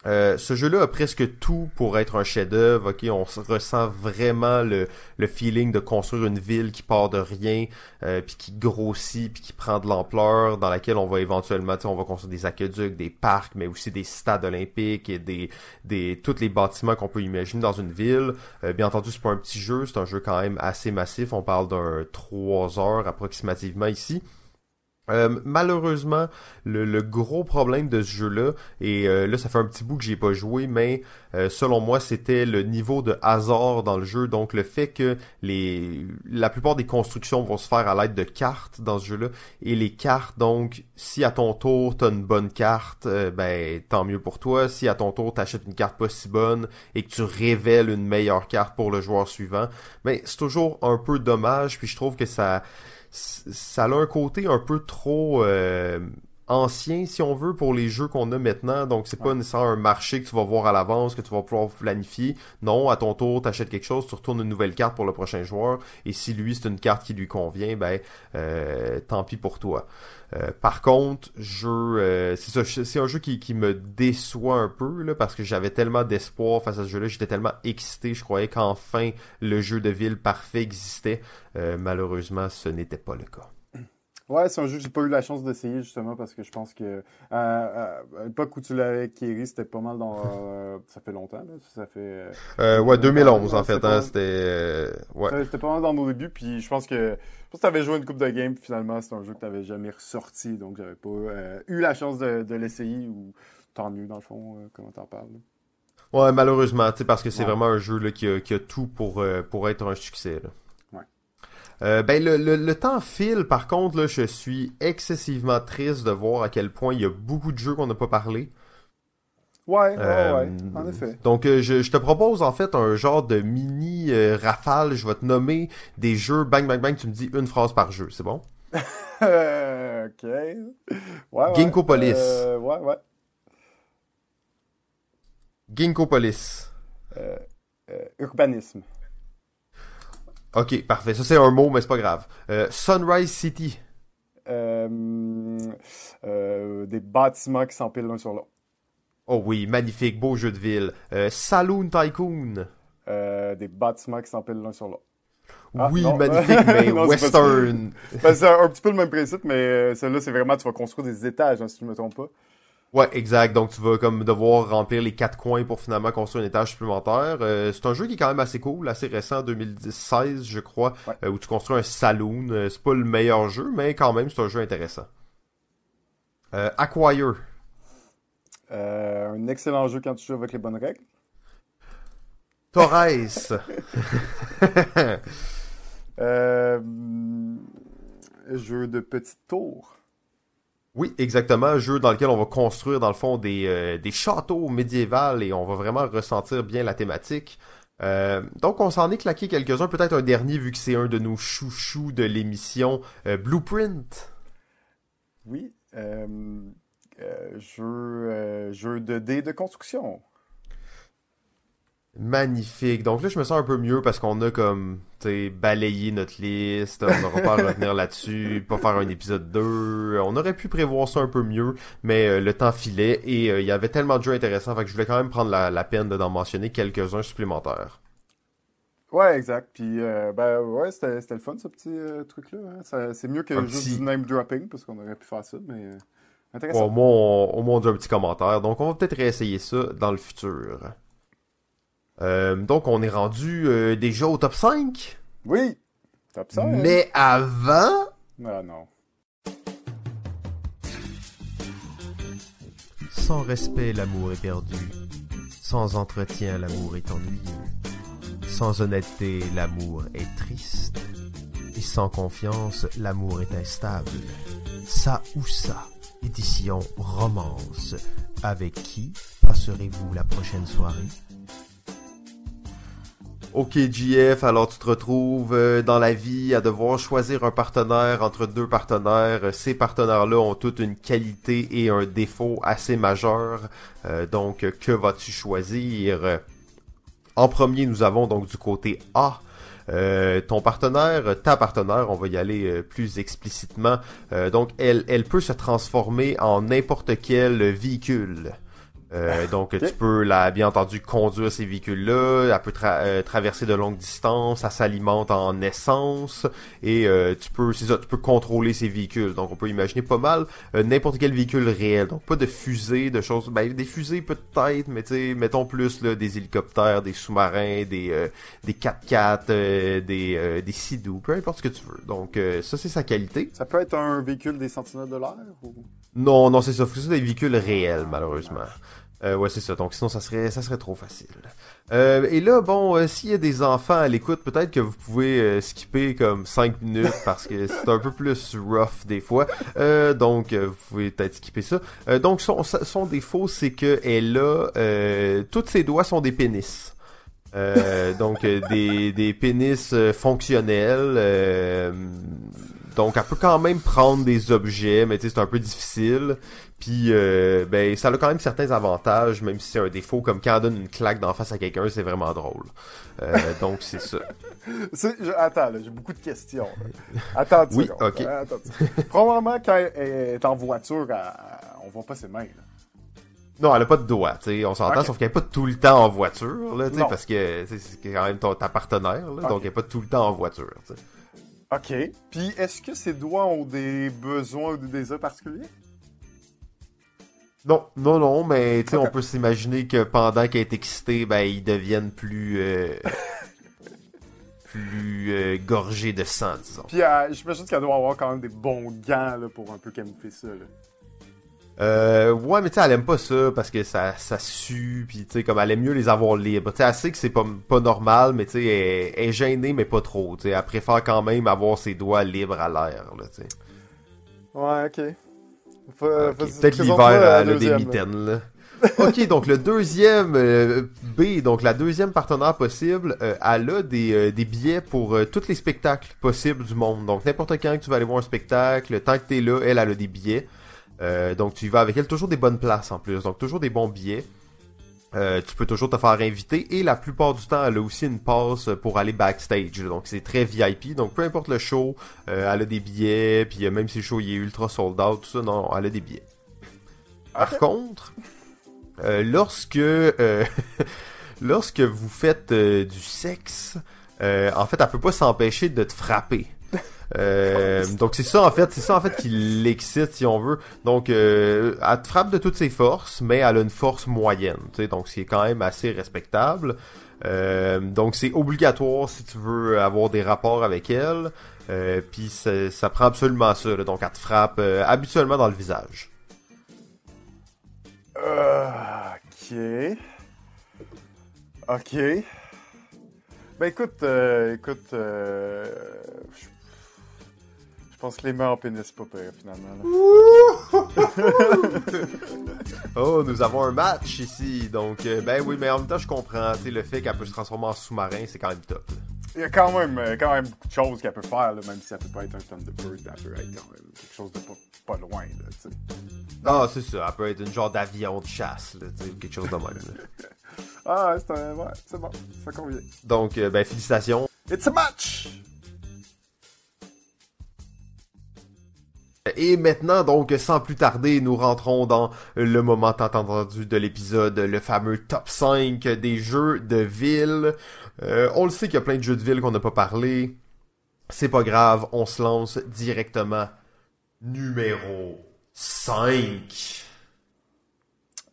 Euh, ce jeu-là a presque tout pour être un chef-d'œuvre. Ok, on ressent vraiment le, feeling de construire une ville qui part de rien, euh, puis qui grossit, puis qui prend de l'ampleur, dans laquelle on va éventuellement, on va construire des aqueducs, des parcs, mais aussi des stades olympiques et des, des tous les bâtiments qu'on peut imaginer dans une ville. Euh, bien entendu, c'est pas un petit jeu, c'est un jeu quand même assez massif. On parle d'un 3 heures approximativement ici. Euh, malheureusement, le, gros problème de ce jeu-là, et euh, là ça fait un petit bout que j'ai pas joué, mais euh, selon moi c'était le niveau de hasard dans le jeu, donc le fait que les la plupart des constructions vont se faire à l'aide de cartes dans ce jeu-là, et les cartes donc si à ton tour t'as une bonne carte, ben tant mieux pour toi. Si à ton tour t'achètes une carte pas si bonne et que tu révèles une meilleure carte pour le joueur suivant, ben c'est toujours un peu dommage, puis je trouve que ça ça a un côté un peu trop euh, ancien, si on veut, pour les jeux qu'on a maintenant. Donc, c'est pas nécessairement un marché que tu vas voir à l'avance, que tu vas pouvoir planifier. Non, à ton tour, tu achètes quelque chose, tu retournes une nouvelle carte pour le prochain joueur. Et si lui, c'est une carte qui lui convient, ben, euh, tant pis pour toi. Euh, par contre, jeu, euh, c'est ça, c'est un jeu qui, qui me déçoit un peu là, parce que j'avais tellement d'espoir face à ce jeu-là, j'étais tellement excité, je croyais qu'enfin le jeu de ville parfait existait. malheureusement, ce n'était pas le cas. Ouais, c'est un jeu que j'ai pas eu la chance d'essayer justement parce que je pense que à, l'époque où tu l'avais acquis, c'était pas mal dans. Euh, ça fait longtemps, là. Ça fait. Euh, euh ouais, 2011 en fait. Hein, c'était. Euh, ouais. C'était pas mal dans nos débuts, puis je pense que. Je pense que t'avais joué une coupe de game, finalement, c'est un jeu que t'avais jamais ressorti, donc j'avais pas eu la chance de, de l'essayer, ou tant mieux dans le fond, comment t'en parles. Ouais, malheureusement, tu sais, parce que c'est vraiment un jeu là, qui, a, qui a tout pour, pour être un succès. Là. Euh, ben le, le, temps file, par contre, là, je suis excessivement triste de voir à quel point il y a beaucoup de jeux qu'on n'a pas parlé. Ouais, ouais, ouais, en effet. Donc, euh, je, je, te propose en fait un genre de mini euh, rafale. Je vais te nommer des jeux, bang, bang, bang, tu me dis une phrase par jeu, c'est bon? ok. Ouais, Ginkgo Police. ouais, ouais. Ginkgo Police. urbanisme. Ok, parfait. Ça, c'est un mot, mais c'est pas grave. Euh, Sunrise City. Euh, euh, des bâtiments qui s'empilent l'un sur l'autre. Oh oui, magnifique, beau jeu de ville. Saloon Tycoon. Des bâtiments qui s'empilent l'un sur l'autre. oui, non. magnifique, mais Non, western. Ben, c'est un, un petit peu le même principe, mais celle-là, c'est vraiment, tu vas construire des étages, hein, si je me trompe pas. Ouais, exact. Donc tu vas comme devoir remplir les quatre coins pour finalement construire un étage supplémentaire. Euh, c'est un jeu qui est quand même assez cool, assez récent, 2016 je crois, Ouais. euh, où tu construis un saloon. Euh, c'est pas le meilleur jeu, mais quand même c'est un jeu intéressant. Euh, Acquire. Un excellent jeu quand tu joues avec les bonnes règles. Torres. Euh, jeu de petites tours. Oui, exactement. Un jeu dans lequel on va construire dans le fond des, euh, châteaux médiévaux et on va vraiment ressentir bien la thématique. Euh, donc on s'en est claqué quelques-uns, peut-être un dernier vu que c'est un de nos chouchous de l'émission, euh, Blueprint. Oui. Jeu, jeu de dés de construction. Magnifique. Donc là, je me sens un peu mieux parce qu'on a comme, tu sais, balayé notre liste. On n'aura pas à revenir là-dessus, pas faire un épisode 2. On aurait pu prévoir ça un peu mieux, mais euh, le temps filait et euh, il y avait tellement de jeux intéressants, fait que je voulais quand même prendre la, la peine de d'en mentionner quelques-uns supplémentaires. Ouais, exact. Puis, euh, ben, ouais, c'était c'était le fun, ce petit truc-là. hein. C'est mieux que Un juste petit- du name dropping, parce qu'on aurait pu faire ça, mais intéressant. au moins, on, dit un petit commentaire. Donc, on va peut-être réessayer ça dans le futur. Euh, donc, on est rendu euh, déjà au top 5. Oui! Top ça, hein? Mais avant... Ah non. Sans respect, l'amour est perdu. Sans entretien, l'amour est ennuyeux. Sans honnêteté, l'amour est triste. Et sans confiance, l'amour est instable. Ça ou ça. Édition romance. Avec qui passerez-vous la prochaine soirée? Ok JF, alors tu te retrouves euh, dans la vie à devoir choisir un partenaire entre deux partenaires. Ces partenaires-là ont toutes une qualité et un défaut assez majeurs. Euh, donc, que vas-tu choisir? En premier, nous avons donc du côté A. euh, ton partenaire, ta partenaire, on va y aller euh, plus explicitement. Euh, donc, elle, elle peut se transformer en n'importe quel véhicule. Euh, donc, tu peux, la, bien entendu, conduire ces véhicules-là. Elle peut tra- euh, traverser de longues distances. Ça s'alimente en essence. Et euh, tu peux, c'est ça, tu peux contrôler ces véhicules. Donc, on peut imaginer pas mal euh, n'importe quel véhicule réel. Donc, pas de fusées, de choses. Ben, des fusées peut-être, mais tu sais, mettons plus là, des hélicoptères, des sous-marins, des euh, des 4x4, euh, des euh, des Sea-Doo, peu importe ce que tu veux. Donc, euh, ça c'est sa qualité. Ça peut être un véhicule des sentinelles de l'air ou... Non, non, c'est ça. Faut que ce soit des véhicules réels, malheureusement. Euh, ouais, c'est ça. Donc sinon, ça serait, ça serait trop facile. Euh, et là, bon, euh, s'il y a des enfants à l'écoute, peut-être que vous pouvez euh, skipper comme 5 minutes parce que c'est un peu plus rough des fois. Donc, vous pouvez peut-être skipper ça. Donc, son, son défaut, c'est que elle a... Tous ses doigts sont des pénis. Donc des, des pénis fonctionnels. donc elle peut quand même prendre des objets, mais c'est un peu difficile. Puis euh, ben ça a quand même certains avantages, même si c'est un défaut, comme quand on donne une claque d'en face à quelqu'un, c'est vraiment drôle. Euh, donc c'est ça. Je- attends, là, j'ai beaucoup de questions. Attends Oui, ok. hein, attends. Probablement, quand elle est en voiture, elle- on voit pas ses mains. là. Non, elle a pas de doigts, tu sais, on s'entend, sauf qu'elle est pas tout le temps en voiture, là, tu sais, parce que c'est quand même ton, ta partenaire, là, donc elle est pas tout le temps en voiture. OK. Puis, est-ce que ses doigts ont des besoins ou des désirs particuliers? Non, non, non, mais tu sais, on peut s'imaginer que pendant qu'elle est excitée, ben, ils deviennent plus, euh, plus euh, gorgés de sang, disons. Puis, euh, j'imagine qu'elle doit avoir quand même des bons gants là, pour un peu camoufler ça. Là. Euh, ouais, mais tu sais, elle aime pas ça parce que ça, ça sue, puis tu sais, comme elle aime mieux les avoir libres. Tu sais, elle sait que c'est pas, pas normal, mais tu sais, elle, elle est gênée, mais pas trop. Tu sais, elle préfère quand même avoir ses doigts libres à l'air, là, tu sais. Ouais, OK. Faut- Peut-être l'hiver, la elle a des mitaines, là. ok, donc le deuxième euh, B, donc la deuxième partenaire possible, euh, elle a des, euh, des billets pour euh, tous les spectacles possibles du monde. Donc n'importe quand que tu vas aller voir un spectacle, tant que t'es là, elle, elle a des billets. Euh, donc tu y vas avec elle toujours des bonnes places en plus, donc toujours des bons billets. Euh, tu peux toujours te faire inviter et la plupart du temps, elle a aussi une passe pour aller backstage. Donc c'est très VIP. Donc peu importe le show, euh, elle a des billets. Puis même si le show il est ultra sold out, tout ça, non, elle a des billets. Par contre, euh, lorsque lorsque vous faites du sexe, en fait, elle peut pas s'empêcher de te frapper. Euh, donc c'est ça en fait, c'est ça en fait qui l'excite si on veut. Donc euh, elle te frappe de toutes ses forces, mais elle a une force moyenne, tu sais, donc c'est quand même assez respectable. Euh, donc c'est obligatoire si tu veux avoir des rapports avec elle. Puis ça, prend absolument ça. Donc elle te frappe habituellement dans le visage. ok. Ok. Ben écoute, écoute, je pense que les mains en pénis, pas finalement. oh, nous avons un match ici. Donc, euh, ben oui, mais en même temps, je comprends. le fait qu'elle peut se transformer en sous-marin, c'est quand même top. Il y a quand même, euh, quand même beaucoup de choses qu'elle peut faire, même si ça peut pas être un Thunderbird, elle peut être quand même quelque chose de pas, loin. Là, ah, c'est ça. Elle peut être une genre d'avion de chasse, là, quelque chose de même. ah, c'est ouais, c'est bon, ça convient. Donc, euh, ben félicitations. It's a match! Et maintenant, donc, sans plus tarder, nous rentrons dans le moment tant entendu de l'épisode, le fameux top 5 des jeux de ville. Euh, on le sait qu'il y a plein de jeux de ville qu'on n'a pas parlé. C'est pas grave, on se lance directement. Numéro 5.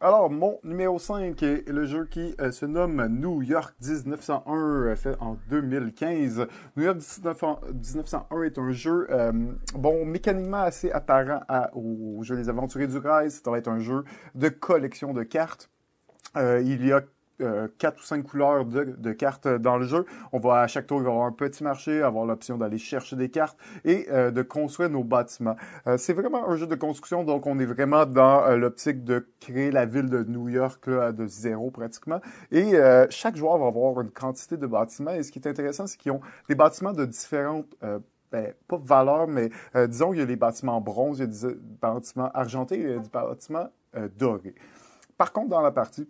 Alors, mon numéro 5 est le jeu qui euh, se nomme New York 1901, euh, fait en 2015. New York 1901 est un jeu, euh, bon, mécaniquement assez apparent au jeu des Aventuriers du Rail. Ça va être un jeu de collection de cartes. il y a euh, quatre ou cinq couleurs de, cartes dans le jeu. On va à chaque tour avoir un petit marché, avoir l'option d'aller chercher des cartes et euh, de construire nos bâtiments. Euh, c'est vraiment un jeu de construction, donc on est vraiment dans l'optique de créer la ville de New York de zéro pratiquement. Et chaque joueur va avoir une quantité de bâtiments. Et ce qui est intéressant, c'est qu'ils ont des bâtiments de différentes ben, pas valeurs, mais disons, il y a les bâtiments bronze, il y a des bâtiments argentés, il y a des bâtiments dorés. Par contre, dans la partie,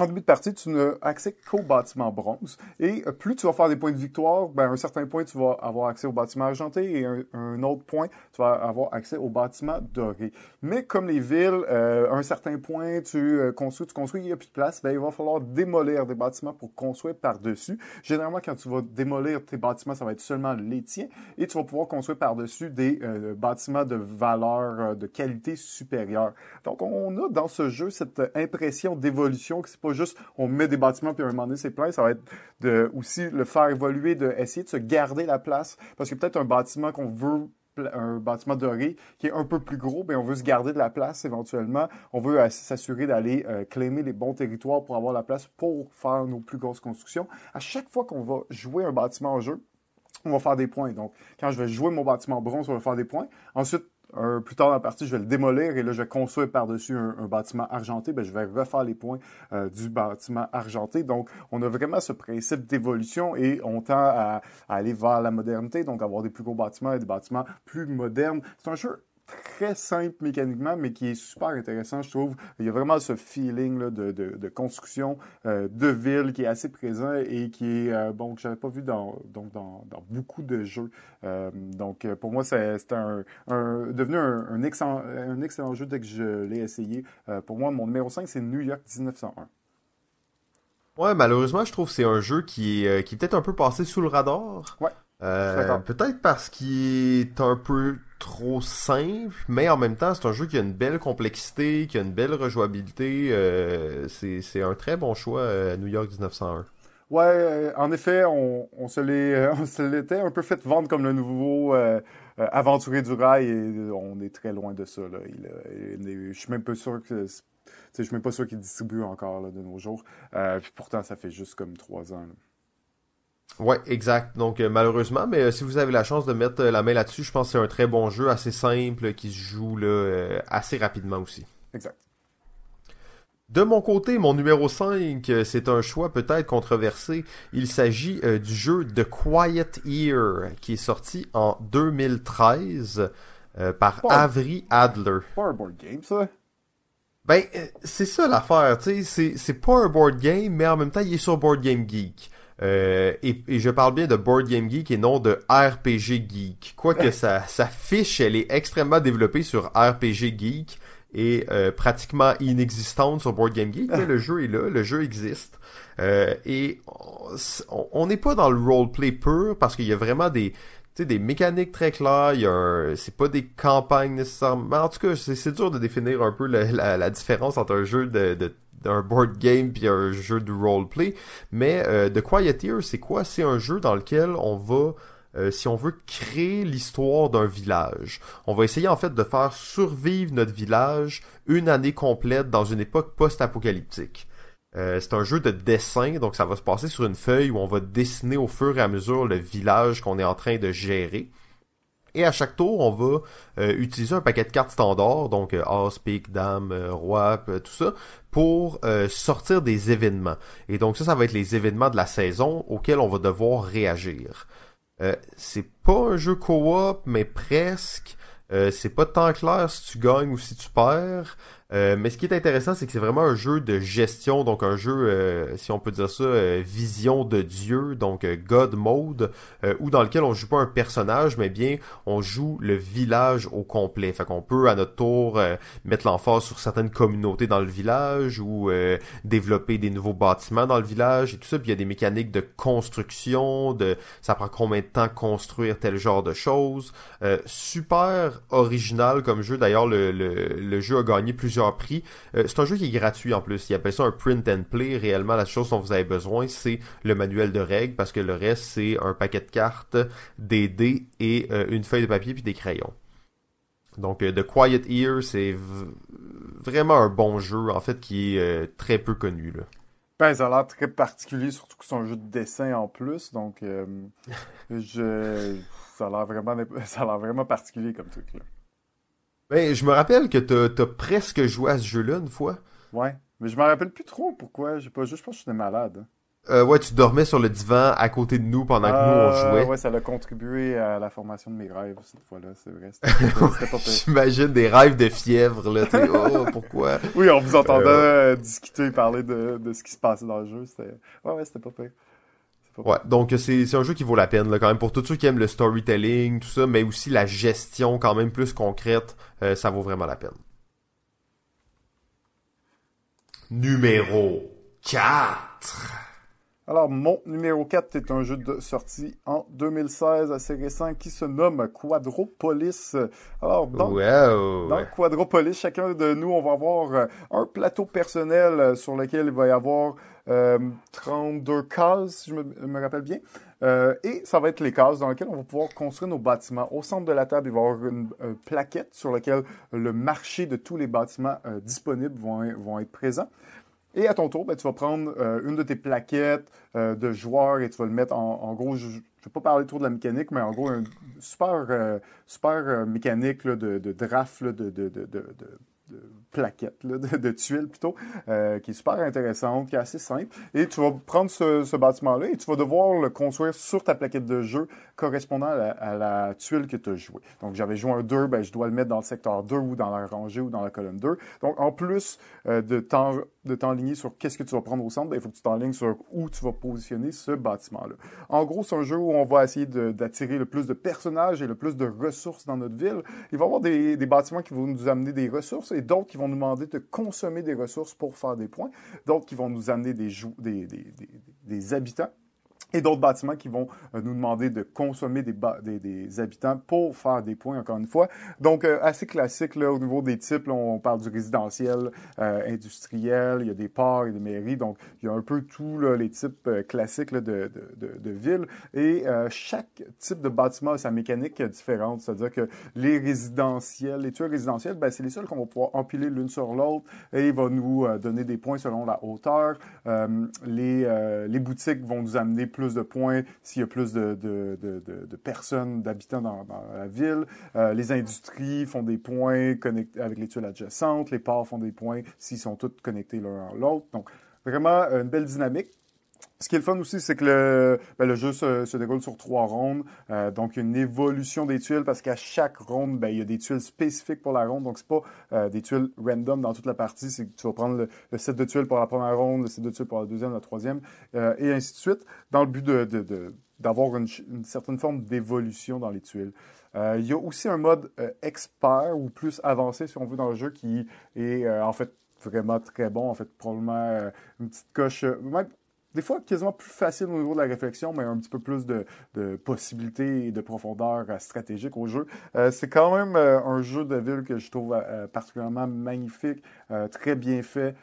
en début de partie, tu n'as accès qu'au bâtiment bronze. Et euh, plus tu vas faire des points de victoire, ben, un certain point, tu vas avoir accès au bâtiment argenté et un, un autre point, tu vas avoir accès au bâtiment doré. Mais comme les villes, euh, un certain point, tu euh, construis, tu construis, il n'y a plus de place, ben, il va falloir démolir des bâtiments pour construire par-dessus. Généralement, quand tu vas démolir tes bâtiments, ça va être seulement les tiens et tu vas pouvoir construire par-dessus des bâtiments de valeur, de qualité supérieure. Donc, on a dans ce jeu cette impression d'évolution qui pas juste on met des bâtiments puis à un moment donné c'est plein. Ça va être de aussi le faire évoluer, de essayer de se garder la place. Parce que peut-être un bâtiment qu'on veut un bâtiment doré qui est un peu plus gros, mais on veut se garder de la place éventuellement. On veut s'assurer d'aller euh, claimer les bons territoires pour avoir la place pour faire nos plus grosses constructions. À chaque fois qu'on va jouer un bâtiment en jeu, on va faire des points. Donc, quand je vais jouer mon bâtiment bronze, on va faire des points. Ensuite, plus tard dans la partie, je vais le démolir et là, je vais construire par-dessus un, bâtiment argenté. Ben, je vais refaire les points euh, du bâtiment argenté. Donc, on a vraiment ce principe d'évolution et on tend à, aller vers la modernité, donc avoir des plus gros bâtiments et des bâtiments plus modernes. C'est un jeu très simple mécaniquement, mais qui est super intéressant, je trouve. Il y a vraiment ce feeling là, de, de, de, construction euh, de ville qui est assez présent et qui est, euh, bon, que j'avais pas vu dans, donc dans, dans beaucoup de jeux. Euh, donc, pour moi, c'est un, un, devenu un, un, excellent, un excellent jeu dès que je l'ai essayé. pour moi, mon numéro 5, c'est New York 1901. Ouais, malheureusement, je trouve que c'est un jeu qui est, qui est peut-être un peu passé sous le radar. Ouais. Euh, peut-être parce qu'il est un peu trop simple, mais en même temps, c'est un jeu qui a une belle complexité, qui a une belle rejouabilité. Euh, c'est un très bon choix à New York 1901. Ouais, euh, en effet, on, se l'était un peu fait vendre comme le nouveau aventurier du rail et on est très loin de ça. Là. je suis même pas sûr que je suis même pas sûr qu'il distribue encore de nos jours. pourtant, ça fait juste comme trois ans. Ouais, exact. Donc euh, malheureusement, mais euh, si vous avez la chance de mettre euh, la main là-dessus, je pense que c'est un très bon jeu, assez simple, qui se joue là, assez rapidement aussi. Exact. De mon côté, mon numéro 5, c'est un choix peut-être controversé. Il s'agit du jeu The Quiet Ear, qui est sorti en 2013 par Avery Adler. Pas un board game, ça? Ben, c'est ça l'affaire, tu sais, c'est pas un board game, mais en même temps, il est sur Board Game Geek. Euh, et, je parle bien de Board Game Geek et non de RPG Geek. Quoique sa, sa fiche, elle est extrêmement développée sur RPG Geek et euh, pratiquement inexistante sur Board Game Geek, mais le jeu est là, le jeu existe. Euh, et on n'est pas dans le roleplay pur parce qu'il y a vraiment des des mécaniques très claires, il y a c'est pas des campagnes nécessairement. En tout cas, c'est dur de définir un peu la, la, différence entre un jeu de, de d'un board game puis un jeu de roleplay. Mais euh, The Quiet c'est quoi? C'est un jeu dans lequel on va euh, si on veut créer l'histoire d'un village. On va essayer en fait de faire survivre notre village une année complète dans une époque post-apocalyptique. Euh, c'est un jeu de dessin, donc ça va se passer sur une feuille où on va dessiner au fur et à mesure le village qu'on est en train de gérer. Et à chaque tour, on va euh, utiliser un paquet de cartes standards, donc As, Pique, Dame, Roi, tout ça, pour sortir des événements. Et donc ça, ça va être les événements de la saison auxquels on va devoir réagir. Euh, c'est pas un jeu co-op, mais presque. Euh, c'est pas tant clair si tu gagnes ou si tu perds. Euh, mais ce qui est intéressant, c'est que c'est vraiment un jeu de gestion, donc un jeu, euh, si on peut dire ça, euh, vision de Dieu, donc God Mode, où dans lequel on joue pas un personnage, mais bien on joue le village au complet. Fait qu'on peut à notre tour mettre l'emphase sur certaines communautés dans le village ou développer des nouveaux bâtiments dans le village et tout ça. Puis il y a des mécaniques de construction, de ça prend combien de temps construire tel genre de choses. super original comme jeu. D'ailleurs, le, le, le jeu a gagné plusieurs Euh, c'est un jeu qui est gratuit en plus. Il appelle ça un print and play. Réellement, la chose dont vous avez besoin, c'est le manuel de règles parce que le reste, c'est un paquet de cartes, des dés et euh, une feuille de papier puis des crayons. Donc, euh, The Quiet Ear, c'est vraiment un bon jeu, en fait, qui est très peu connu. Là. Ben, ça a l'air très particulier, surtout que c'est un jeu de dessin en plus. Donc, je... ça a l'air vraiment, ça a l'air vraiment particulier comme truc. Là. Ben, je me rappelle que t'as as presque joué à ce jeu-là une fois. Ouais, mais je me rappelle plus trop pourquoi. J'ai pas juste, je pense que j'étais malade. Hein. Euh, ouais, tu dormais sur le divan à côté de nous pendant que nous on euh, jouait. Ouais, ça a contribué à la formation de mes rêves cette fois-là, c'est vrai. C'était pas J'imagine des rêves de fièvre là, oh, pourquoi? Oui, on vous entendait euh... discuter et parler de, de ce qui se passait dans le jeu, c'était Ouais, ouais, c'était pas pire. Ouais, donc c'est un jeu qui vaut la peine là, quand même pour tous ceux qui aiment le storytelling, tout ça, mais aussi la gestion quand même plus concrète, euh, ça vaut vraiment la peine. Numéro 4 alors, mon numéro 4 est un jeu de sortie en 2016 assez récent qui se nomme Quadropolis. Alors, dans, dans Quadropolis, chacun de nous, on va avoir euh, un plateau personnel euh, sur lequel il va y avoir 32 euh, cases, si je me, rappelle bien. et ça va être les cases dans lesquelles on va pouvoir construire nos bâtiments. Au centre de la table, il va y avoir une plaquette sur laquelle le marché de tous les bâtiments disponibles vont, être présents. Et à ton tour, ben, tu vas prendre euh, une de tes plaquettes euh, de joueurs et tu vas le mettre en, gros, je ne vais pas parler trop de la mécanique, mais en gros, un super, euh, super mécanique de, de, draft de, plaquette, de, tuiles plutôt, euh, qui est super intéressante, qui est assez simple. Et tu vas prendre ce, bâtiment-là et tu vas devoir le construire sur ta plaquette de jeu correspondant à la, tuile que tu as jouée. Donc, j'avais joué un 2, ben, je dois le mettre dans le secteur 2 ou dans la rangée ou dans la colonne 2. Donc, en plus euh, de t'enligner sur qu'est-ce que tu vas prendre au centre, ben, il faut que tu t'enlignes sur où tu vas positionner ce bâtiment-là. En gros, c'est un jeu où on va essayer d'attirer le plus de personnages et le plus de ressources dans notre ville. Il va y avoir des, des bâtiments qui vont nous amener des ressources et d'autres qui vont nous demander de consommer des ressources pour faire des points, d'autres qui vont nous amener des, habitants et d'autres bâtiments qui vont euh, nous demander de consommer des, des, habitants pour faire des points, encore une fois. Donc, euh, assez classique là, au niveau des types. on parle du résidentiel, euh, industriel, il y a des ports et des mairies. Donc, il y a un peu tous les types classiques de, de, de, de, villes. Et chaque type de bâtiment a sa mécanique différente. C'est-à-dire que les résidentiels, les tueurs résidentiels, ben, c'est les seuls qu'on va pouvoir empiler l'une sur l'autre et il va nous donner des points selon la hauteur. les, les boutiques vont nous amener plus plus de points s'il y a plus de, de, de, personnes, d'habitants dans, dans, la ville. Euh, les industries font des points connectés avec les tuiles adjacentes. Les ports font des points s'ils sont tous connectés l'un à l'autre. Donc, vraiment, une belle dynamique. Ce qui est le fun aussi, c'est que le, ben, le jeu se, déroule sur trois rondes. Euh, donc, une évolution des tuiles parce qu'à chaque ronde, ben, il y a des tuiles spécifiques pour la ronde. Donc, c'est pas euh, des tuiles random dans toute la partie. C'est que tu vas prendre le, le, set de tuiles pour la première ronde, le set de tuiles pour la deuxième, la troisième, euh, et ainsi de suite, dans le but de, de, de d'avoir une, une, certaine forme d'évolution dans les tuiles. Euh, il y a aussi un mode euh, expert ou plus avancé, si on veut, dans le jeu qui est en fait vraiment très bon. En fait, probablement une petite coche, même des fois quasiment plus facile au niveau de la réflexion, mais un petit peu plus de, possibilités et de profondeur stratégique au jeu. Euh, c'est quand même euh, un jeu de ville que je trouve euh, particulièrement magnifique, très bien fait.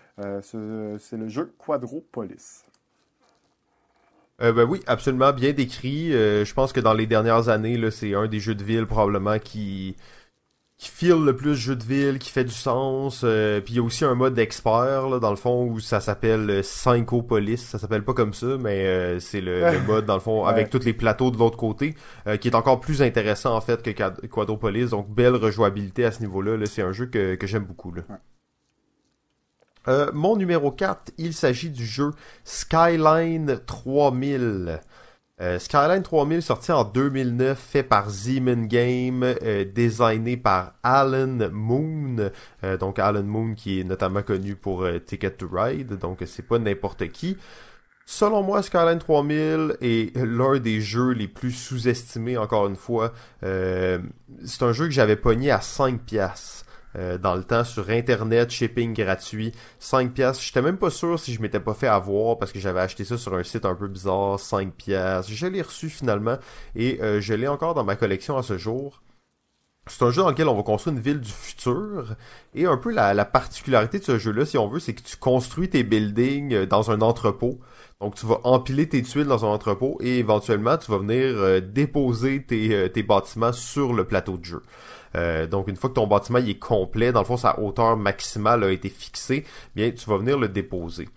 c'est le jeu Quadropolis. Ben oui, absolument bien décrit. je pense que dans les dernières années, c'est un des jeux de ville probablement qui qui file le plus jeu de ville, qui fait du sens. Euh, puis il y a aussi un mode expert là, dans le fond où ça s'appelle euh, Syncopolis. Ça s'appelle pas comme ça, mais euh, c'est le, le, mode dans le fond ouais. avec tous les plateaux de l'autre côté, euh, qui est encore plus intéressant en fait que Quadropolis. Donc belle rejouabilité à ce niveau-là. -là, c'est un jeu que, que j'aime beaucoup. Là. Ouais. Euh, mon numéro 4, il s'agit du jeu Skyline 3000. Euh, Skyline 3000 sorti en 2009, fait par Zeman Game, euh, designé par Alan Moon. Euh, donc Alan Moon qui est notamment connu pour Ticket to Ride, donc c'est pas n'importe qui. Selon moi, Skyline 3000 est l'un des jeux les plus sous-estimés, encore une fois. C'est un jeu que j'avais pogné à 5 piastres. Euh, dans le temps sur internet, shipping gratuit, 5 pièces. J'étais même pas sûr si je m'étais pas fait avoir parce que j'avais acheté ça sur un site un peu bizarre, 5 pièces. Je l'ai reçu finalement et euh, je l'ai encore dans ma collection à ce jour. C'est un jeu dans lequel on va construire une ville du futur. Et un peu la, la particularité de ce jeu-là, si on veut, c'est que tu construis tes buildings euh, dans un entrepôt. Donc tu vas empiler tes tuiles dans un entrepôt et éventuellement tu vas venir déposer tes bâtiments sur le plateau de jeu. Euh, donc une fois que ton bâtiment est complet, dans le fond sa hauteur maximale a été fixée, bien tu vas venir le déposer.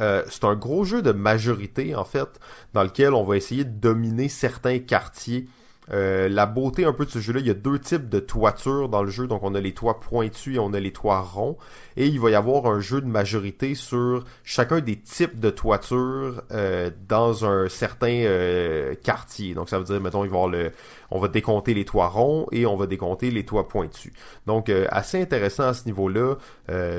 Euh, c'est un gros jeu de majorité en fait, dans lequel on va essayer de dominer certains quartiers euh, la beauté un peu de ce jeu-là, il y a deux types de toitures dans le jeu. Donc on a les toits pointus et on a les toits ronds. Et il va y avoir un jeu de majorité sur chacun des types de toitures euh, dans un certain euh, quartier. Donc ça veut dire, mettons, il va le, on va décompter les toits ronds et on va décompter les toits pointus. Donc assez intéressant à ce niveau-là.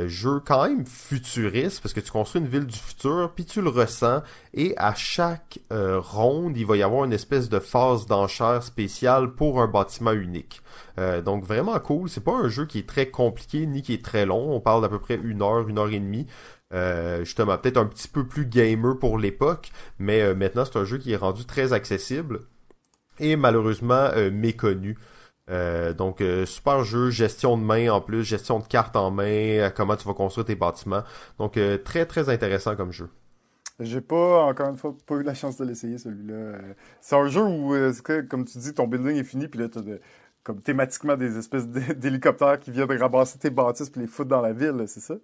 Jeu quand même futuriste parce que tu construis une ville du futur puis tu le ressens et à chaque ronde il va y avoir une espèce de phase d'enchère spéciale pour un bâtiment unique. Euh, donc vraiment cool. C'est pas un jeu qui est très compliqué ni qui est très long. On parle d'à peu près une heure, une heure et demie. Euh, justement, peut-être un petit peu plus gamer pour l'époque, mais euh, maintenant c'est un jeu qui est rendu très accessible et malheureusement méconnu. Donc super jeu, gestion de main en plus, gestion de cartes en main, comment tu vas construire tes bâtiments. Donc très très intéressant comme jeu. J'ai pas, encore une fois, pas eu la chance de l'essayer, celui-là. C'est un jeu où, que, comme tu dis, ton building est fini, puis là, t'as de, comme thématiquement des espèces d'hélicoptères qui viennent ramasser tes bâtisses puis les foutre dans la ville, c'est ça?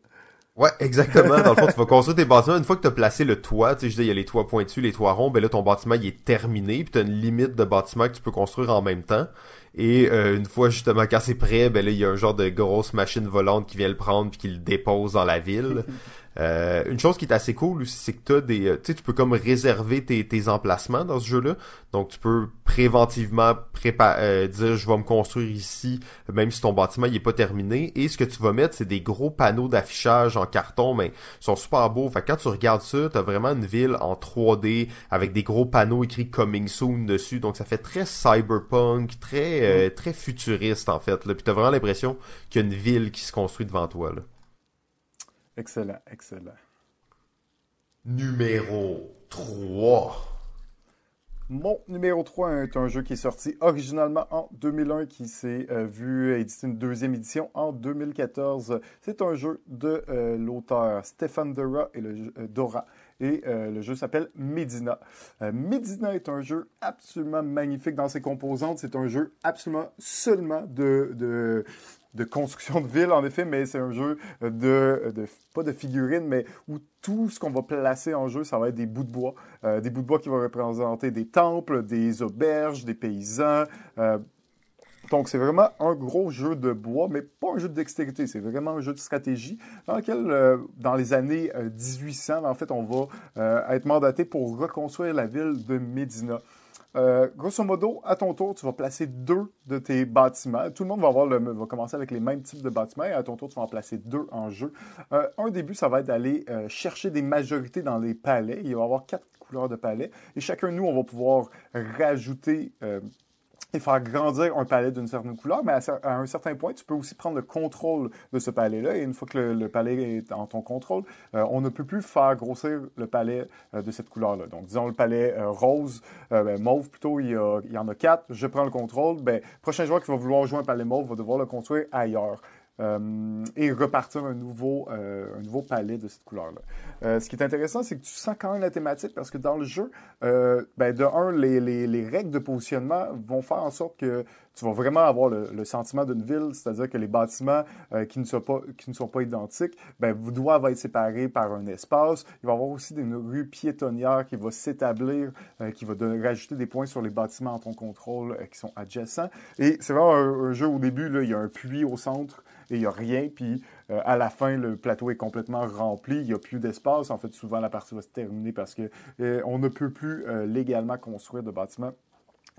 Ouais, exactement. Dans le fond, tu vas construire tes bâtiments. Une fois que tu as placé le toit, tu sais, je dis, il y a les toits pointus, les toits ronds, ben là, ton bâtiment, il est terminé, puis tu as une limite de bâtiments que tu peux construire en même temps. Et euh, une fois, justement, quand c'est prêt, ben là, il y a un genre de grosse machine volante qui vient le prendre puis qui le dépose dans la ville. Euh, une chose qui est assez cool aussi, c'est que t'as des, tu sais, tu peux comme réserver tes, tes emplacements dans ce jeu-là. Donc, tu peux préventivement préparer, euh, dire, je vais me construire ici, même si ton bâtiment il est pas terminé. Et ce que tu vas mettre, c'est des gros panneaux d'affichage en carton, mais ils sont super beaux. Fait que quand tu regardes ça, t'as vraiment une ville en 3D avec des gros panneaux écrits Coming Soon dessus. Donc, ça fait très cyberpunk, très, euh, très futuriste en fait. Là. Puis t'as vraiment l'impression qu'il y a une ville qui se construit devant toi. Là. Excellent, excellent. Numéro 3. Mon numéro 3 est un jeu qui est sorti originalement en 2001, qui s'est euh, vu éditer une deuxième édition en 2014. C'est un jeu de euh, l'auteur Stéphane Dora et le, euh, Dora. Et le jeu s'appelle Medina. Medina est un jeu absolument magnifique dans ses composantes. C'est un jeu absolument seulement de, de, de construction de ville, en effet, mais c'est un jeu de, de, pas de figurines, mais où tout ce qu'on va placer en jeu, ça va être des bouts de bois. Euh, des bouts de bois qui vont représenter des temples, des auberges, des paysans. Euh, Donc, c'est vraiment un gros jeu de bois, mais pas un jeu de dextérité. C'est vraiment un jeu de stratégie dans lequel, euh, dans les années 1800, en fait, on va être mandaté pour reconstruire la ville de Médina. Euh, grosso modo, à ton tour, tu vas placer deux de tes bâtiments. Tout le monde va, avoir commencer avec les mêmes types de bâtiments et à ton tour, tu vas en placer deux en jeu. Euh, un début, ça va être d'aller euh, chercher des majorités dans les palais. Il va y avoir quatre couleurs de palais et chacun de nous, on va pouvoir rajouter et faire grandir un palais d'une certaine couleur, mais à, un certain point, tu peux aussi prendre le contrôle de ce palais-là. Et une fois que le, palais est en ton contrôle, euh, on ne peut plus faire grossir le palais euh, de cette couleur-là. Donc, disons le palais euh, rose, ben, mauve plutôt, il y, en a quatre. Je prends le contrôle. Ben, prochain joueur qui va vouloir jouer un palais mauve va devoir le construire ailleurs. Euh, et repartir un nouveau, euh, un nouveau palais de cette couleur-là. Euh, ce qui est intéressant, c'est que tu sens quand même la thématique parce que dans le jeu, ben, de un, les, les, les, règles de positionnement vont faire en sorte que tu vas vraiment avoir le, sentiment d'une ville, c'est-à-dire que les bâtiments qui, ne sont pas, qui ne sont pas identiques ben, doivent être séparés par un espace. Il va y avoir aussi une rue piétonnière qui va s'établir, qui va rajouter des points sur les bâtiments en ton contrôle qui sont adjacents. Et c'est vraiment un, un, jeu au début, là, il y a un puits au centre et il n'y a rien. Puis euh, à la fin, le plateau est complètement rempli. Il n'y a plus d'espace. En fait, souvent, la partie va se terminer parce qu'on euh, ne peut plus euh, légalement construire de bâtiments.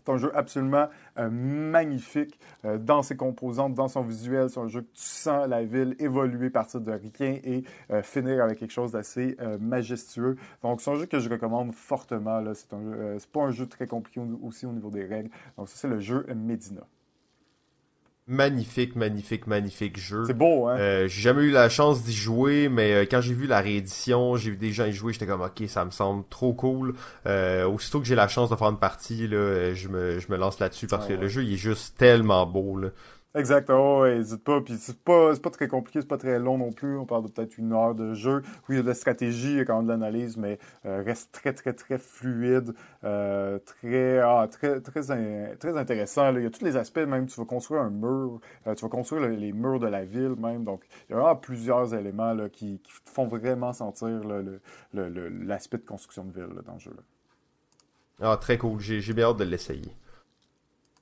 C'est un jeu absolument magnifique dans ses composantes, dans son visuel. C'est un jeu que tu sens la ville évoluer partir de rien et finir avec quelque chose d'assez majestueux. Donc, c'est un jeu que je recommande fortement. C'est, un pas un jeu très compliqué aussi au niveau des règles. Donc, ça, c'est le jeu Medina. Magnifique, magnifique, magnifique jeu. C'est beau, hein? Euh, j'ai jamais eu la chance d'y jouer, mais euh, quand j'ai vu la réédition, j'ai vu des gens y jouer, j'étais comme ok, ça me semble trop cool. Euh, aussitôt que j'ai la chance de faire une partie, là, je me, je me lance là-dessus parce que le jeu il est juste tellement beau. Là. Exactement, n'hésite pas. Puis c'est pas, pas très compliqué, c'est pas très long non plus. On parle de peut-être une heure de jeu. Oui, il y a de la stratégie, il y a quand même de l'analyse, mais euh, reste très, très, très fluide, euh, très, ah, très, très, très intéressant. Là. Il y a tous les aspects, même tu vas construire un mur, euh, tu vas construire les murs de la ville même. Donc, il y a plusieurs éléments là, qui, qui font vraiment sentir l'aspect de construction de ville dans le jeu. Ah, très cool. J'ai bien hâte de l'essayer.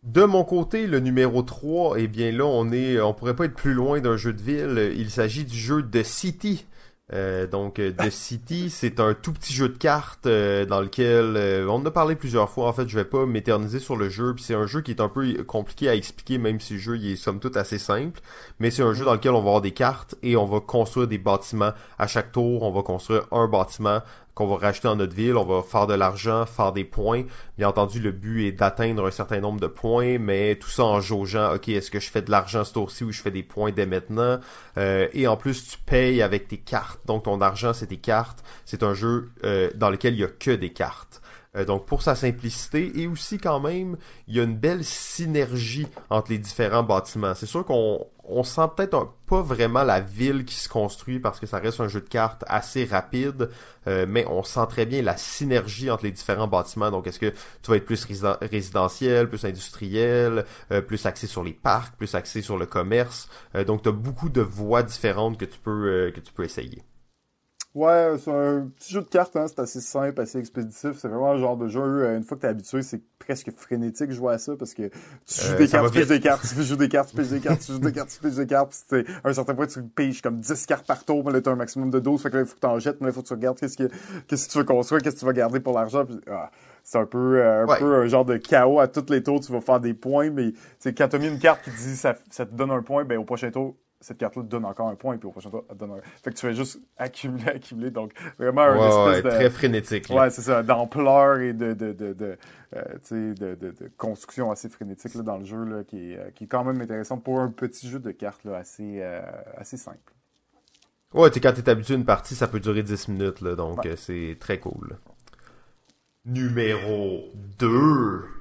De mon côté, le numéro 3, eh bien là, on est, on pourrait pas être plus loin d'un jeu de ville. Il s'agit du jeu The City. Euh, donc The City, c'est un tout petit jeu de cartes euh, dans lequel euh, on en a parlé plusieurs fois. En fait, je vais pas m'éterniser sur le jeu. Puis c'est un jeu qui est un peu compliqué à expliquer, même si le jeu il est somme toute assez simple. Mais c'est un jeu dans lequel on va avoir des cartes et on va construire des bâtiments. À chaque tour, on va construire un bâtiment qu'on va racheter dans notre ville, on va faire de l'argent, faire des points. Bien entendu, le but est d'atteindre un certain nombre de points, mais tout ça en jaugeant, ok, est-ce que je fais de l'argent ce tour-ci ou je fais des points dès maintenant? Euh, et en plus, tu payes avec tes cartes. Donc ton argent, c'est tes cartes. C'est un jeu euh, dans lequel il y a que des cartes. Euh, donc pour sa simplicité et aussi quand même, il y a une belle synergie entre les différents bâtiments. C'est sûr qu'on on sent peut-être pas vraiment la ville qui se construit parce que ça reste un jeu de cartes assez rapide, euh, mais on sent très bien la synergie entre les différents bâtiments. Donc est-ce que tu vas être plus résidentiel, plus industriel, euh, plus axé sur les parcs, plus axé sur le commerce? donc tu as beaucoup de voies différentes que tu peux que tu peux essayer. Ouais, c'est un petit jeu de cartes, hein, c'est assez simple, assez expéditif. C'est vraiment un genre de jeu, euh, une fois que t'es habitué, c'est presque frénétique jouer à ça parce que tu joues euh, des cartes, tu piges des cartes, tu joues des cartes, tu piges des cartes, tu joues des cartes, tu piges des cartes, puis à un certain point, tu piges comme 10 cartes par tour, mais là, t'as un maximum de 12, fait que là, il faut que t'en jettes, mais là, il faut que tu regardes qu'est-ce que, qu'est-ce que tu veux construire, qu'est-ce que tu vas garder pour l'argent, ah, c'est un peu, euh, un peu un genre de chaos à tous les tours, tu vas faire des points, mais, c'est quand t'as mis une carte qui dit ça, ça te donne un point, ben, au prochain tour, cette carte-là te donne encore un point, et puis au prochain tour, elle te donne un... Fait que tu fais juste accumuler, accumuler, donc vraiment un espèce de... très frénétique. Ouais, c'est ça, d'ampleur et de, de, de, de, euh, de, de, de, construction assez frénétique là, dans le jeu, là, qui, est, euh, qui est quand même intéressant pour un petit jeu de cartes là, assez, euh, assez simple. Ouais, tu quand t'es habitué à une partie, ça peut durer 10 minutes, là, donc c'est très cool. Numéro 2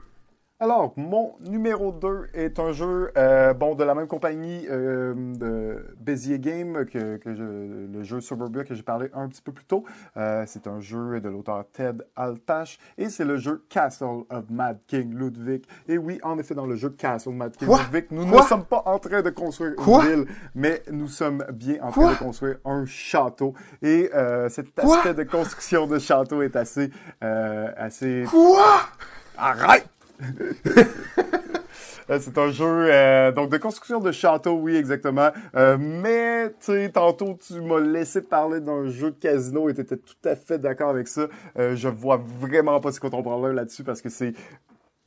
alors, mon numéro 2 est un jeu euh, bon de la même compagnie euh, de Bézier Game que, que je, le jeu Suburbia que j'ai parlé un petit peu plus tôt. Euh, c'est un jeu de l'auteur Ted Altash et c'est le jeu Castle of Mad King Ludwig. Et oui, en effet, dans le jeu Castle of Mad King Ludwig, nous ne sommes pas en train de construire une ville, mais nous sommes bien en train de construire un château. Et euh, cet aspect de construction de château est assez... Euh, assez... Quoi? Arrête! c'est un jeu donc de construction de château, oui, exactement. mais, tu tantôt, tu m'as laissé parler d'un jeu de casino et tu étais tout à fait d'accord avec ça. je vois vraiment pas ce qu'on parle là-dessus parce que c'est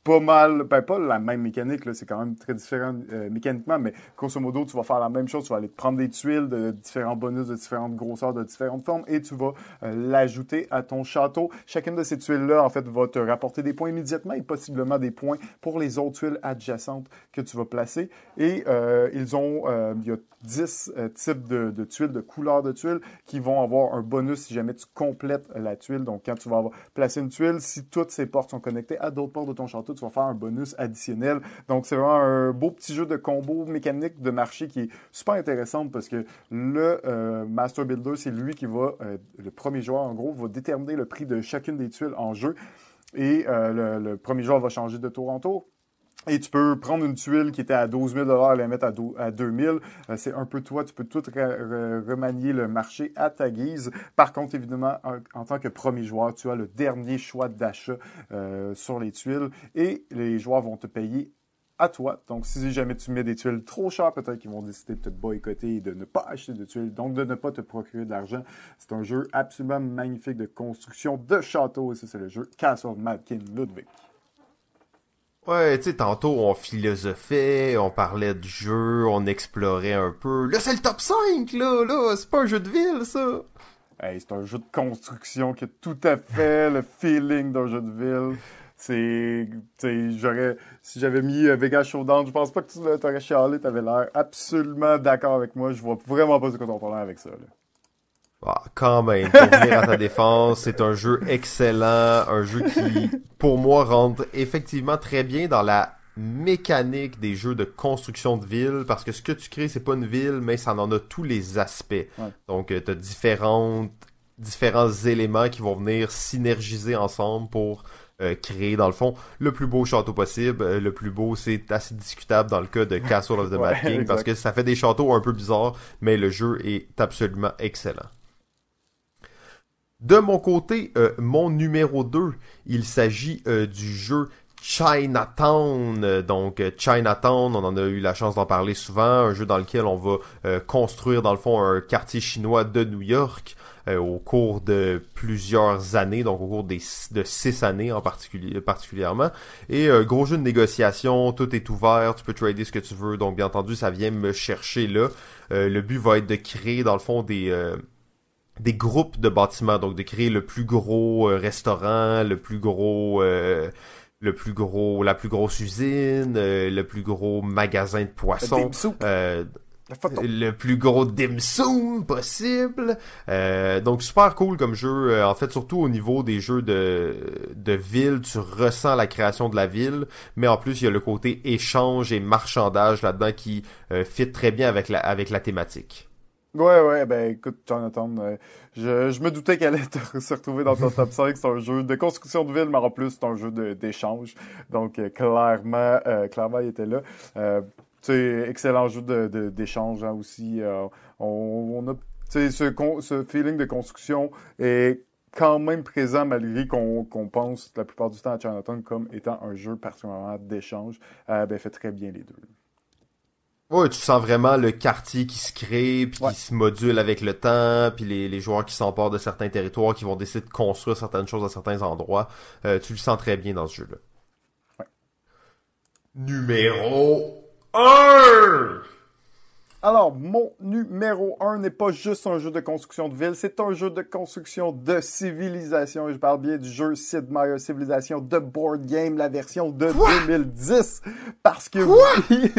pas mal, ben pas la même mécanique, là, c'est quand même très différent euh, mécaniquement, mais grosso modo, tu vas faire la même chose, tu vas aller prendre des tuiles de différents bonus, de différentes grosseurs, de différentes formes, et tu vas euh, l'ajouter à ton château. Chacune de ces tuiles-là, en fait, va te rapporter des points immédiatement et possiblement des points pour les autres tuiles adjacentes que tu vas placer. Et euh, ils ont, il y a 10 types de, tuiles, de couleurs de tuiles, qui vont avoir un bonus si jamais tu complètes la tuile. Donc, quand tu vas avoir placé une tuile, si toutes ces portes sont connectées à d'autres portes de ton château, tu vas faire un bonus additionnel. Donc, c'est vraiment un beau petit jeu de combo mécanique de marché qui est super intéressant parce que le euh, Master Builder, c'est lui qui va, euh, le premier joueur en gros, va déterminer le prix de chacune des tuiles en jeu. Et euh, le, premier joueur va changer de tour en tour. Et tu peux prendre une tuile qui était à 12 000 et la mettre à, 2 000. Euh, c'est un peu toi. Tu peux tout remanier le marché à ta guise. Par contre, évidemment, en, tant que premier joueur, tu as le dernier choix d'achat euh, sur les tuiles et les joueurs vont te payer à toi. Donc, si jamais tu mets des tuiles trop chères, peut-être qu'ils vont décider de te boycotter et de ne pas acheter de tuiles, donc de ne pas te procurer de l'argent. C'est un jeu absolument magnifique de construction de château. Et ça, c'est le jeu Castle Madkin Ludwig. Ouais, tu sais, tantôt on philosophait, on parlait de jeu, on explorait un peu. Là, c'est le top 5, là, là, c'est pas un jeu de ville, ça. Hey, c'est un jeu de construction qui a tout à fait le feeling d'un jeu de ville. C'est, j'aurais, si j'avais mis euh, Vegas Showdown, je pense pas que tu t'aurais chialé, t'avais l'air absolument d'accord avec moi. Je vois vraiment pas ce que t'en parles avec ça, là. Ah, quand même, pour venir à ta défense, c'est un jeu excellent, un jeu qui, pour moi, rentre effectivement très bien dans la mécanique des jeux de construction de ville, parce que ce que tu crées, c'est pas une ville, mais ça en a tous les aspects. Donc, euh, tu as différentes, différents éléments qui vont venir synergiser ensemble pour euh, créer, dans le fond, le plus beau château possible. Euh, le plus beau, c'est assez discutable dans le cas de Castle of the Mad King, parce que ça fait des châteaux un peu bizarres, mais le jeu est absolument excellent. De mon côté, euh, mon numéro 2, il s'agit euh, du jeu Chinatown. Donc Chinatown, on en a eu la chance d'en parler souvent, un jeu dans lequel on va euh, construire dans le fond un quartier chinois de New York au cours de plusieurs années, donc au cours des, de six années en particulier particulièrement. Et gros jeu de négociation, tout est ouvert, tu peux trader ce que tu veux, donc bien entendu ça vient me chercher là. le but va être de créer dans le fond des des groupes de bâtiments, donc de créer le plus gros euh, restaurant, le plus gros, euh, le plus gros, la plus grosse usine, euh, le plus gros magasin de poissons, le plus gros dim sum possible. donc super cool comme jeu. en fait, surtout au niveau des jeux de de ville, tu ressens la création de la ville, mais en plus il y a le côté échange et marchandage là-dedans qui fit très bien avec la avec la thématique. Ouais, ouais, ben écoute, Jonathan, euh, je, je me doutais qu'elle allait se retrouver dans ton top 5. C'est un jeu de construction de ville, mais en plus, c'est un jeu d'échange. Donc, euh, clairement, euh, clairement, il était là. Euh, tu sais, excellent jeu d'échange de, hein, aussi. On, on, a, tu sais, ce, ce feeling de construction est quand même présent malgré qu'on pense la plupart du temps à Chinatown comme étant un jeu particulièrement d'échange. ben, fait très bien les deux. Ouais, tu sens vraiment le quartier qui se crée, puis qui se module avec le temps, puis les, les joueurs qui s'emportent de certains territoires, qui vont décider de construire certaines choses à certains endroits. Euh, tu le sens très bien dans ce jeu-là. Ouais. Numéro 1 alors, mon numéro 1 n'est pas juste un jeu de construction de ville, c'est un jeu de construction de civilisation. Et je parle bien du jeu Sid Meier Civilization de Board Game, la version de 2010. Parce que oui,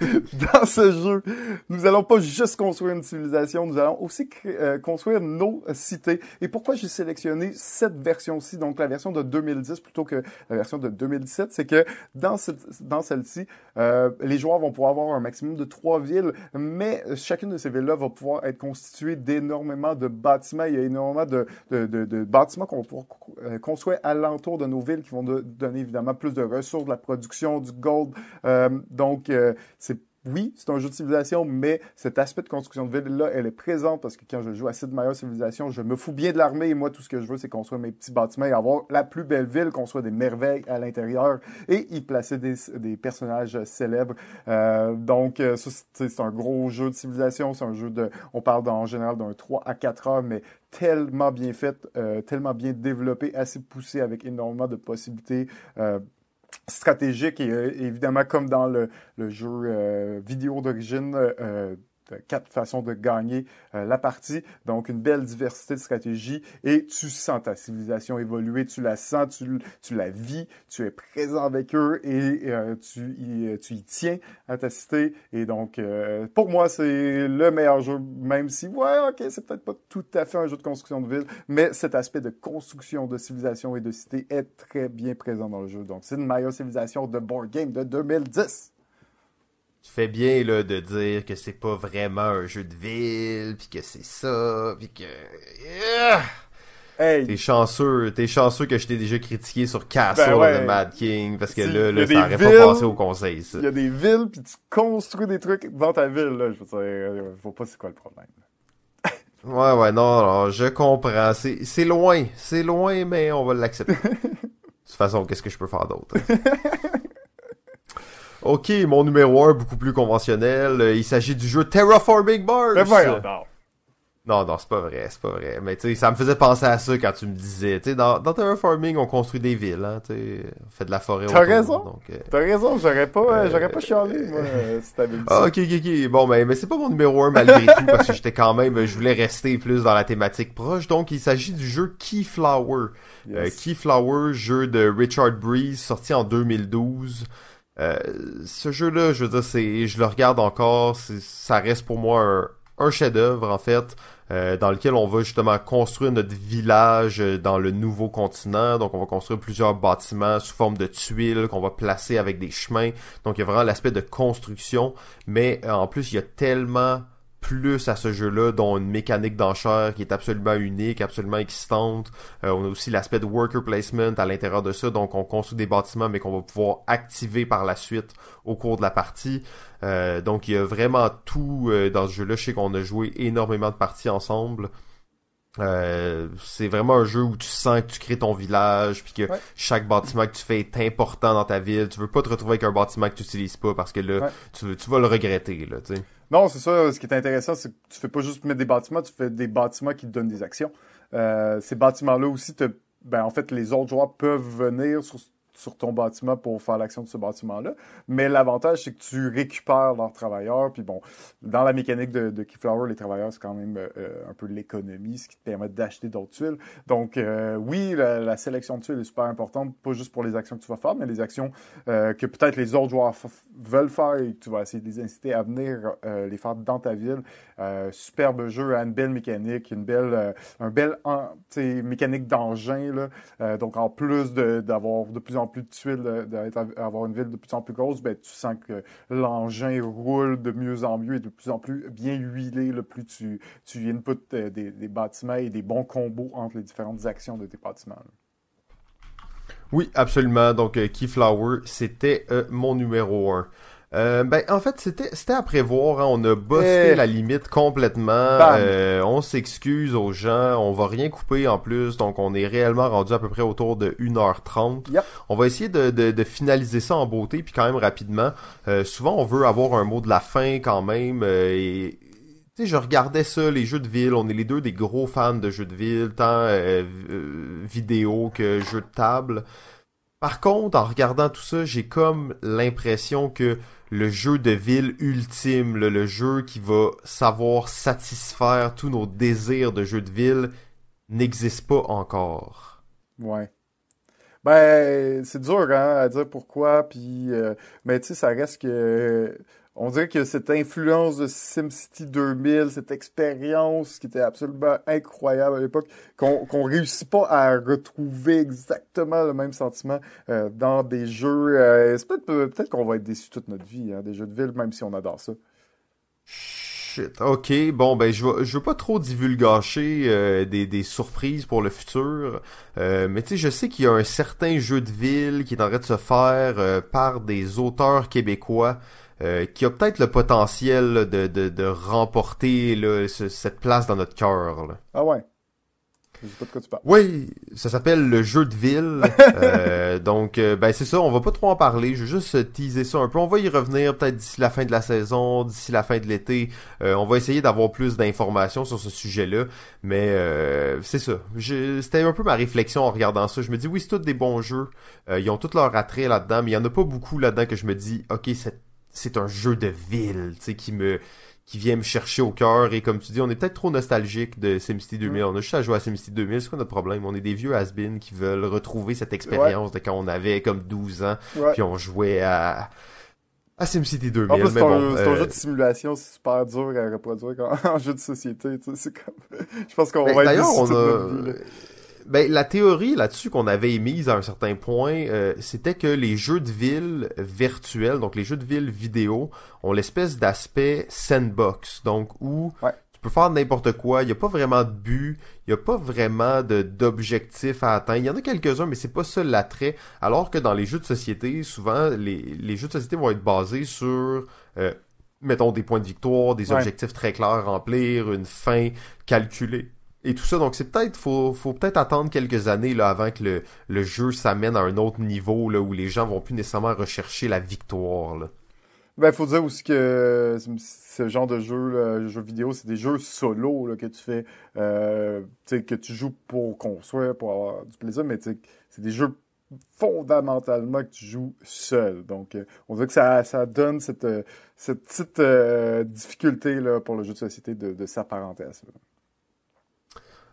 dans ce jeu, nous allons pas juste construire une civilisation, nous allons aussi euh, construire nos cités. Et pourquoi j'ai sélectionné cette version-ci, donc la version de 2010 plutôt que la version de 2017, c'est que dans, dans celle-ci, euh, les joueurs vont pouvoir avoir un maximum de trois villes, mais chacune de ces villes-là va pouvoir être constituée d'énormément de bâtiments. Il y a énormément de, bâtiments qu'on va pouvoir euh, construire alentour de nos villes qui vont donner évidemment plus de ressources, de la production, du gold. Euh, donc, euh, c'est oui, c'est un jeu de civilisation, mais cet aspect de construction de ville-là, elle est présente parce que quand je joue à Sid Meier Civilisation, je me fous bien de l'armée et moi, tout ce que je veux, c'est construire mes petits bâtiments et avoir la plus belle ville, construire des merveilles à l'intérieur et y placer des, des personnages célèbres. Euh, donc, euh, c'est un gros jeu de civilisation, c'est un jeu de, on parle en général d'un 3 à 4 heures, mais tellement bien fait, euh, tellement bien développé, assez poussé avec énormément de possibilités. Euh, stratégiques et euh, évidemment comme dans le, le jeu euh, vidéo d'origine euh, quatre façons de gagner euh, la partie. Donc, une belle diversité de stratégies et tu sens ta civilisation évoluer, tu la sens, tu, tu la vis, tu es présent avec eux et euh, tu, y, tu y tiens à ta cité. Et donc, euh, pour moi, c'est le meilleur jeu, même si, ouais, ok, c'est peut-être pas tout à fait un jeu de construction de ville, mais cet aspect de construction de civilisation et de cité est très bien présent dans le jeu. Donc, c'est une meilleure civilisation de board game de 2010 tu fais bien là de dire que c'est pas vraiment un jeu de ville, puis que c'est ça, puis que yeah! hey. t'es chanceux, t'es chanceux que je t'ai déjà critiqué sur Castle ben ouais. de Mad King parce que là, là ça aurait villes, pas passé au conseil. Il y a des villes puis tu construis des trucs dans ta ville là, je veux dire, euh, je vois pas c'est quoi le problème. ouais ouais non, non je comprends, c'est c'est loin, c'est loin mais on va l'accepter. de toute façon, qu'est-ce que je peux faire d'autre hein? Ok, mon numéro 1, beaucoup plus conventionnel. Il s'agit du jeu Terraforming Mars. Non. Non, non, c'est pas vrai, c'est pas vrai. Mais tu sais, ça me faisait penser à ça quand tu me disais, tu sais, dans, dans Terraforming, on construit des villes, hein, tu sais, on fait de la forêt T'as raison. Euh... T'as raison, j'aurais pas, euh, j'aurais pas chialé, moi, euh, si t'avais dit ah, ok, ok, ok. Bon, mais, mais c'est pas mon numéro 1 malgré tout, parce que j'étais quand même, je voulais rester plus dans la thématique proche. Donc, il s'agit du jeu Keyflower. Yes. Euh, Keyflower, jeu de Richard Breeze, sorti en 2012. Euh, ce jeu-là, je veux dire, je le regarde encore, ça reste pour moi un, chef-d'œuvre en fait, euh, dans lequel on va justement construire notre village dans le nouveau continent. Donc, on va construire plusieurs bâtiments sous forme de tuiles qu'on va placer avec des chemins. Donc, il y a vraiment l'aspect de construction, mais en plus, il y a tellement plus à ce jeu-là, dont une mécanique d'enchère qui est absolument unique, absolument excitante. Euh, on a aussi l'aspect de worker placement à l'intérieur de ça, donc on construit des bâtiments, mais qu'on va pouvoir activer par la suite au cours de la partie. Euh, donc il y a vraiment tout euh, dans ce jeu-là. Je sais qu'on a joué énormément de parties ensemble. Euh, c'est vraiment un jeu où tu sens que tu crées ton village puis que ouais. chaque bâtiment que tu fais est important dans ta ville. Tu veux pas te retrouver avec un bâtiment que tu utilises pas parce que là, ouais. tu, tu vas le regretter là, tu sais. Non, c'est ça. Ce qui est intéressant, c'est que tu fais pas juste mettre des bâtiments, tu fais des bâtiments qui te donnent des actions. Euh, ces bâtiments-là aussi, te, ben, en fait, les autres joueurs peuvent venir sur sur ton bâtiment pour faire l'action de ce bâtiment-là. Mais l'avantage, c'est que tu récupères leurs travailleurs. Puis bon, dans la mécanique de, Keyflower, les travailleurs, c'est quand même euh, un peu l'économie, ce qui te permet d'acheter d'autres tuiles. Donc euh, oui, la, sélection de tuiles est super importante, pas juste pour les actions que tu vas faire, mais les actions euh, que peut-être les autres joueurs veulent faire et que tu vas essayer de les inciter à venir euh, les faire dans ta ville. Euh, superbe jeu, une belle mécanique, une belle, un bel mécanique d'engin. donc en plus d'avoir de, de plus en plus de tuiles, d'avoir une ville de plus en plus grosse, ben, tu sens que l'engin roule de mieux en mieux et de plus en plus bien huilé, le plus tu, tu input des, des, bâtiments et des bons combos entre les différentes actions de tes bâtiments. Oui, absolument. Donc, euh, Keyflower, c'était euh, mon numéro 1. Euh, ben en fait c'était c'était à prévoir, hein. on a bossé Eh. la limite complètement. Euh, on s'excuse aux gens, on va rien couper en plus, donc on est réellement rendu à peu près autour de 1h30. Yep. On va essayer de, de, de, finaliser ça en beauté puis quand même rapidement. Euh, souvent on veut avoir un mot de la fin quand même euh, et tu sais, je regardais ça, les jeux de ville. On est les deux des gros fans de jeux de ville, tant euh, euh, vidéo que jeux de table. Par contre, en regardant tout ça, j'ai comme l'impression que le jeu de ville ultime, le, jeu qui va savoir satisfaire tous nos désirs de jeu de ville, n'existe pas encore. Ouais. Ben, c'est dur hein, à dire pourquoi, puis euh, mais tu sais, ça reste que on dirait que cette influence de SimCity 2000, cette expérience qui était absolument incroyable à l'époque, qu'on qu'on réussit pas à retrouver exactement le même sentiment euh, dans des jeux. Euh, peut-être peut-être qu'on va être déçu toute notre vie, hein, des jeux de ville, même si on adore ça. Shit. Ok, bon ben je veux, veux pas trop divulgacher euh, des, surprises pour le futur, euh, mais tu sais je sais qu'il y a un certain jeu de ville qui est en train de se faire euh, par des auteurs québécois qui a peut-être le potentiel de, de, de remporter là, cette place dans notre cœur. Ah ouais. Je sais pas de quoi tu parles. Oui, ça s'appelle le jeu de ville. euh, donc, euh, ben c'est ça, on va pas trop en parler. Je vais juste teaser ça un peu. On va y revenir peut-être d'ici la fin de la saison, d'ici la fin de l'été. Euh, on va essayer d'avoir plus d'informations sur ce sujet-là. Mais euh, c'est ça. C'était un peu ma réflexion en regardant ça. Je me dis, oui, c'est tous des bons jeux. ils ont tous leur attrait là-dedans, mais il y en a pas beaucoup là-dedans que je me dis, ok, c'est un jeu de ville, tu sais, qui me qui vient me chercher au cœur. Et comme tu dis, on est peut-être trop nostalgique de SimCity 2000. On a juste à jouer à SimCity 2000. C'est quoi notre problème? On est des vieux has qui veulent retrouver cette expérience de quand on avait comme 12 ans. Puis on jouait à, à SimCity 2000. En plus, c'est un, euh, jeu de simulation super dur à reproduire en, jeu de société. C'est comme... Je pense qu'on va être on a... Ben, la théorie là-dessus qu'on avait émise à un certain point, euh, c'était que les jeux de ville virtuels, donc les jeux de ville vidéo, ont l'espèce d'aspect sandbox, donc où tu peux faire n'importe quoi, il n'y a pas vraiment de but, il n'y a pas vraiment d'objectif à atteindre. Il y en a quelques-uns, mais c'est pas ça l'attrait. Alors que dans les jeux de société, souvent, les, les jeux de société vont être basés sur... Euh, mettons des points de victoire, des objectifs très clairs à remplir, une fin calculée et tout ça. Donc c'est peut-être faut faut peut-être attendre quelques années là avant que le, le jeu s'amène à un autre niveau là où les gens vont plus nécessairement rechercher la victoire. Là. Ben faut dire aussi que ce genre de jeu, là, jeu vidéo, c'est des jeux solo là, que tu fais, euh, que tu joues pour construire, pour avoir du plaisir, mais c'est des jeux fondamentalement que tu joues seul. Donc, euh, on veut que ça, ça donne cette, euh, cette petite euh, difficulté là, pour le jeu de société de, de s'apparenter à ça.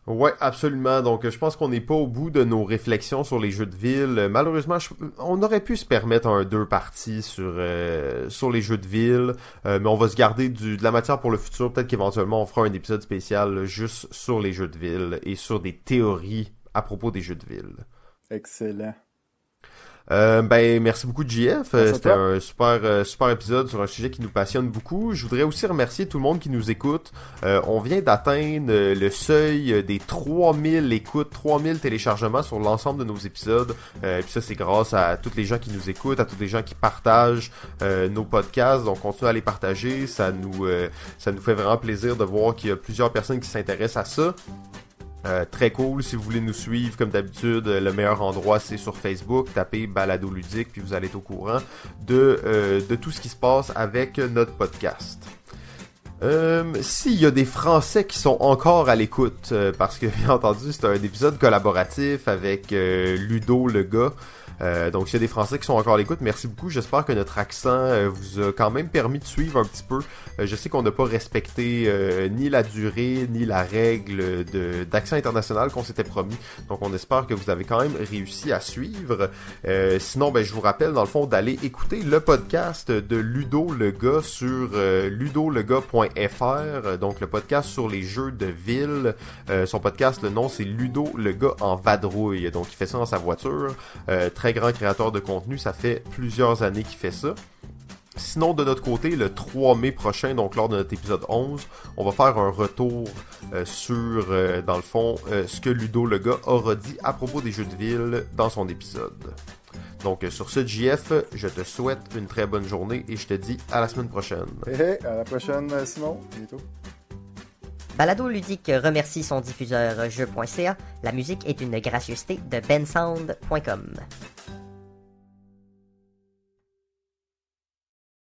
Ouais, absolument. Donc, je pense qu'on n'est pas au bout de nos réflexions sur les jeux de ville. Malheureusement, on aurait pu se permettre un deux parties sur euh, sur les jeux de ville, euh, mais on va se garder du, de la matière pour le futur. Peut-être qu'éventuellement, on fera un épisode spécial juste sur les jeux de ville et sur des théories à propos des jeux de ville. Excellent. Euh, ben merci beaucoup JF. C'était un super euh, super épisode sur un sujet qui nous passionne beaucoup. Je voudrais aussi remercier tout le monde qui nous écoute. Euh, on vient d'atteindre le seuil des 3000 écoutes, 3000 téléchargements sur l'ensemble de nos épisodes. et puis ça c'est grâce à toutes les gens qui nous écoutent, à tous les gens qui partagent nos podcasts. Donc continuez à les partager, ça nous ça nous fait vraiment plaisir de voir qu'il y a plusieurs personnes qui s'intéressent à ça. Euh, très cool. Si vous voulez nous suivre, comme d'habitude, le meilleur endroit, c'est sur Facebook. Tapez Balado Ludique, puis vous allez être au courant de, euh, de tout ce qui se passe avec notre podcast. Euh, S'il y a des Français qui sont encore à l'écoute, parce que bien entendu c'est un épisode collaboratif avec Ludo le gars, euh, donc, s'il y a des Français qui sont encore à l'écoute, merci beaucoup. J'espère que notre accent euh, vous a quand même permis de suivre un petit peu. Euh, je sais qu'on n'a pas respecté ni la durée, ni la règle d'accent international qu'on s'était promis. Donc, on espère que vous avez quand même réussi à suivre. sinon, ben, je vous rappelle, dans le fond, d'aller écouter le podcast de Ludo le gars sur ludolega.fr. Donc, le podcast sur les jeux de ville. son podcast, le nom, c'est Ludo le gars en vadrouille. Donc, il fait ça dans sa voiture. Grand créateur de contenu. Ça fait plusieurs années qu'il fait ça. Sinon, de notre côté, le 3 mai prochain, donc lors de notre épisode 11, on va faire un retour euh, sur, euh, dans le fond, euh, ce que Ludo le gars aura dit à propos des jeux de ville dans son épisode. Donc, sur ce, JF, je te souhaite une très bonne journée et je te dis à la semaine prochaine. à la prochaine, Simon. Bientôt. Balado Ludique remercie son diffuseur jeu.ca. La musique est une gracieuseté de bensound.com.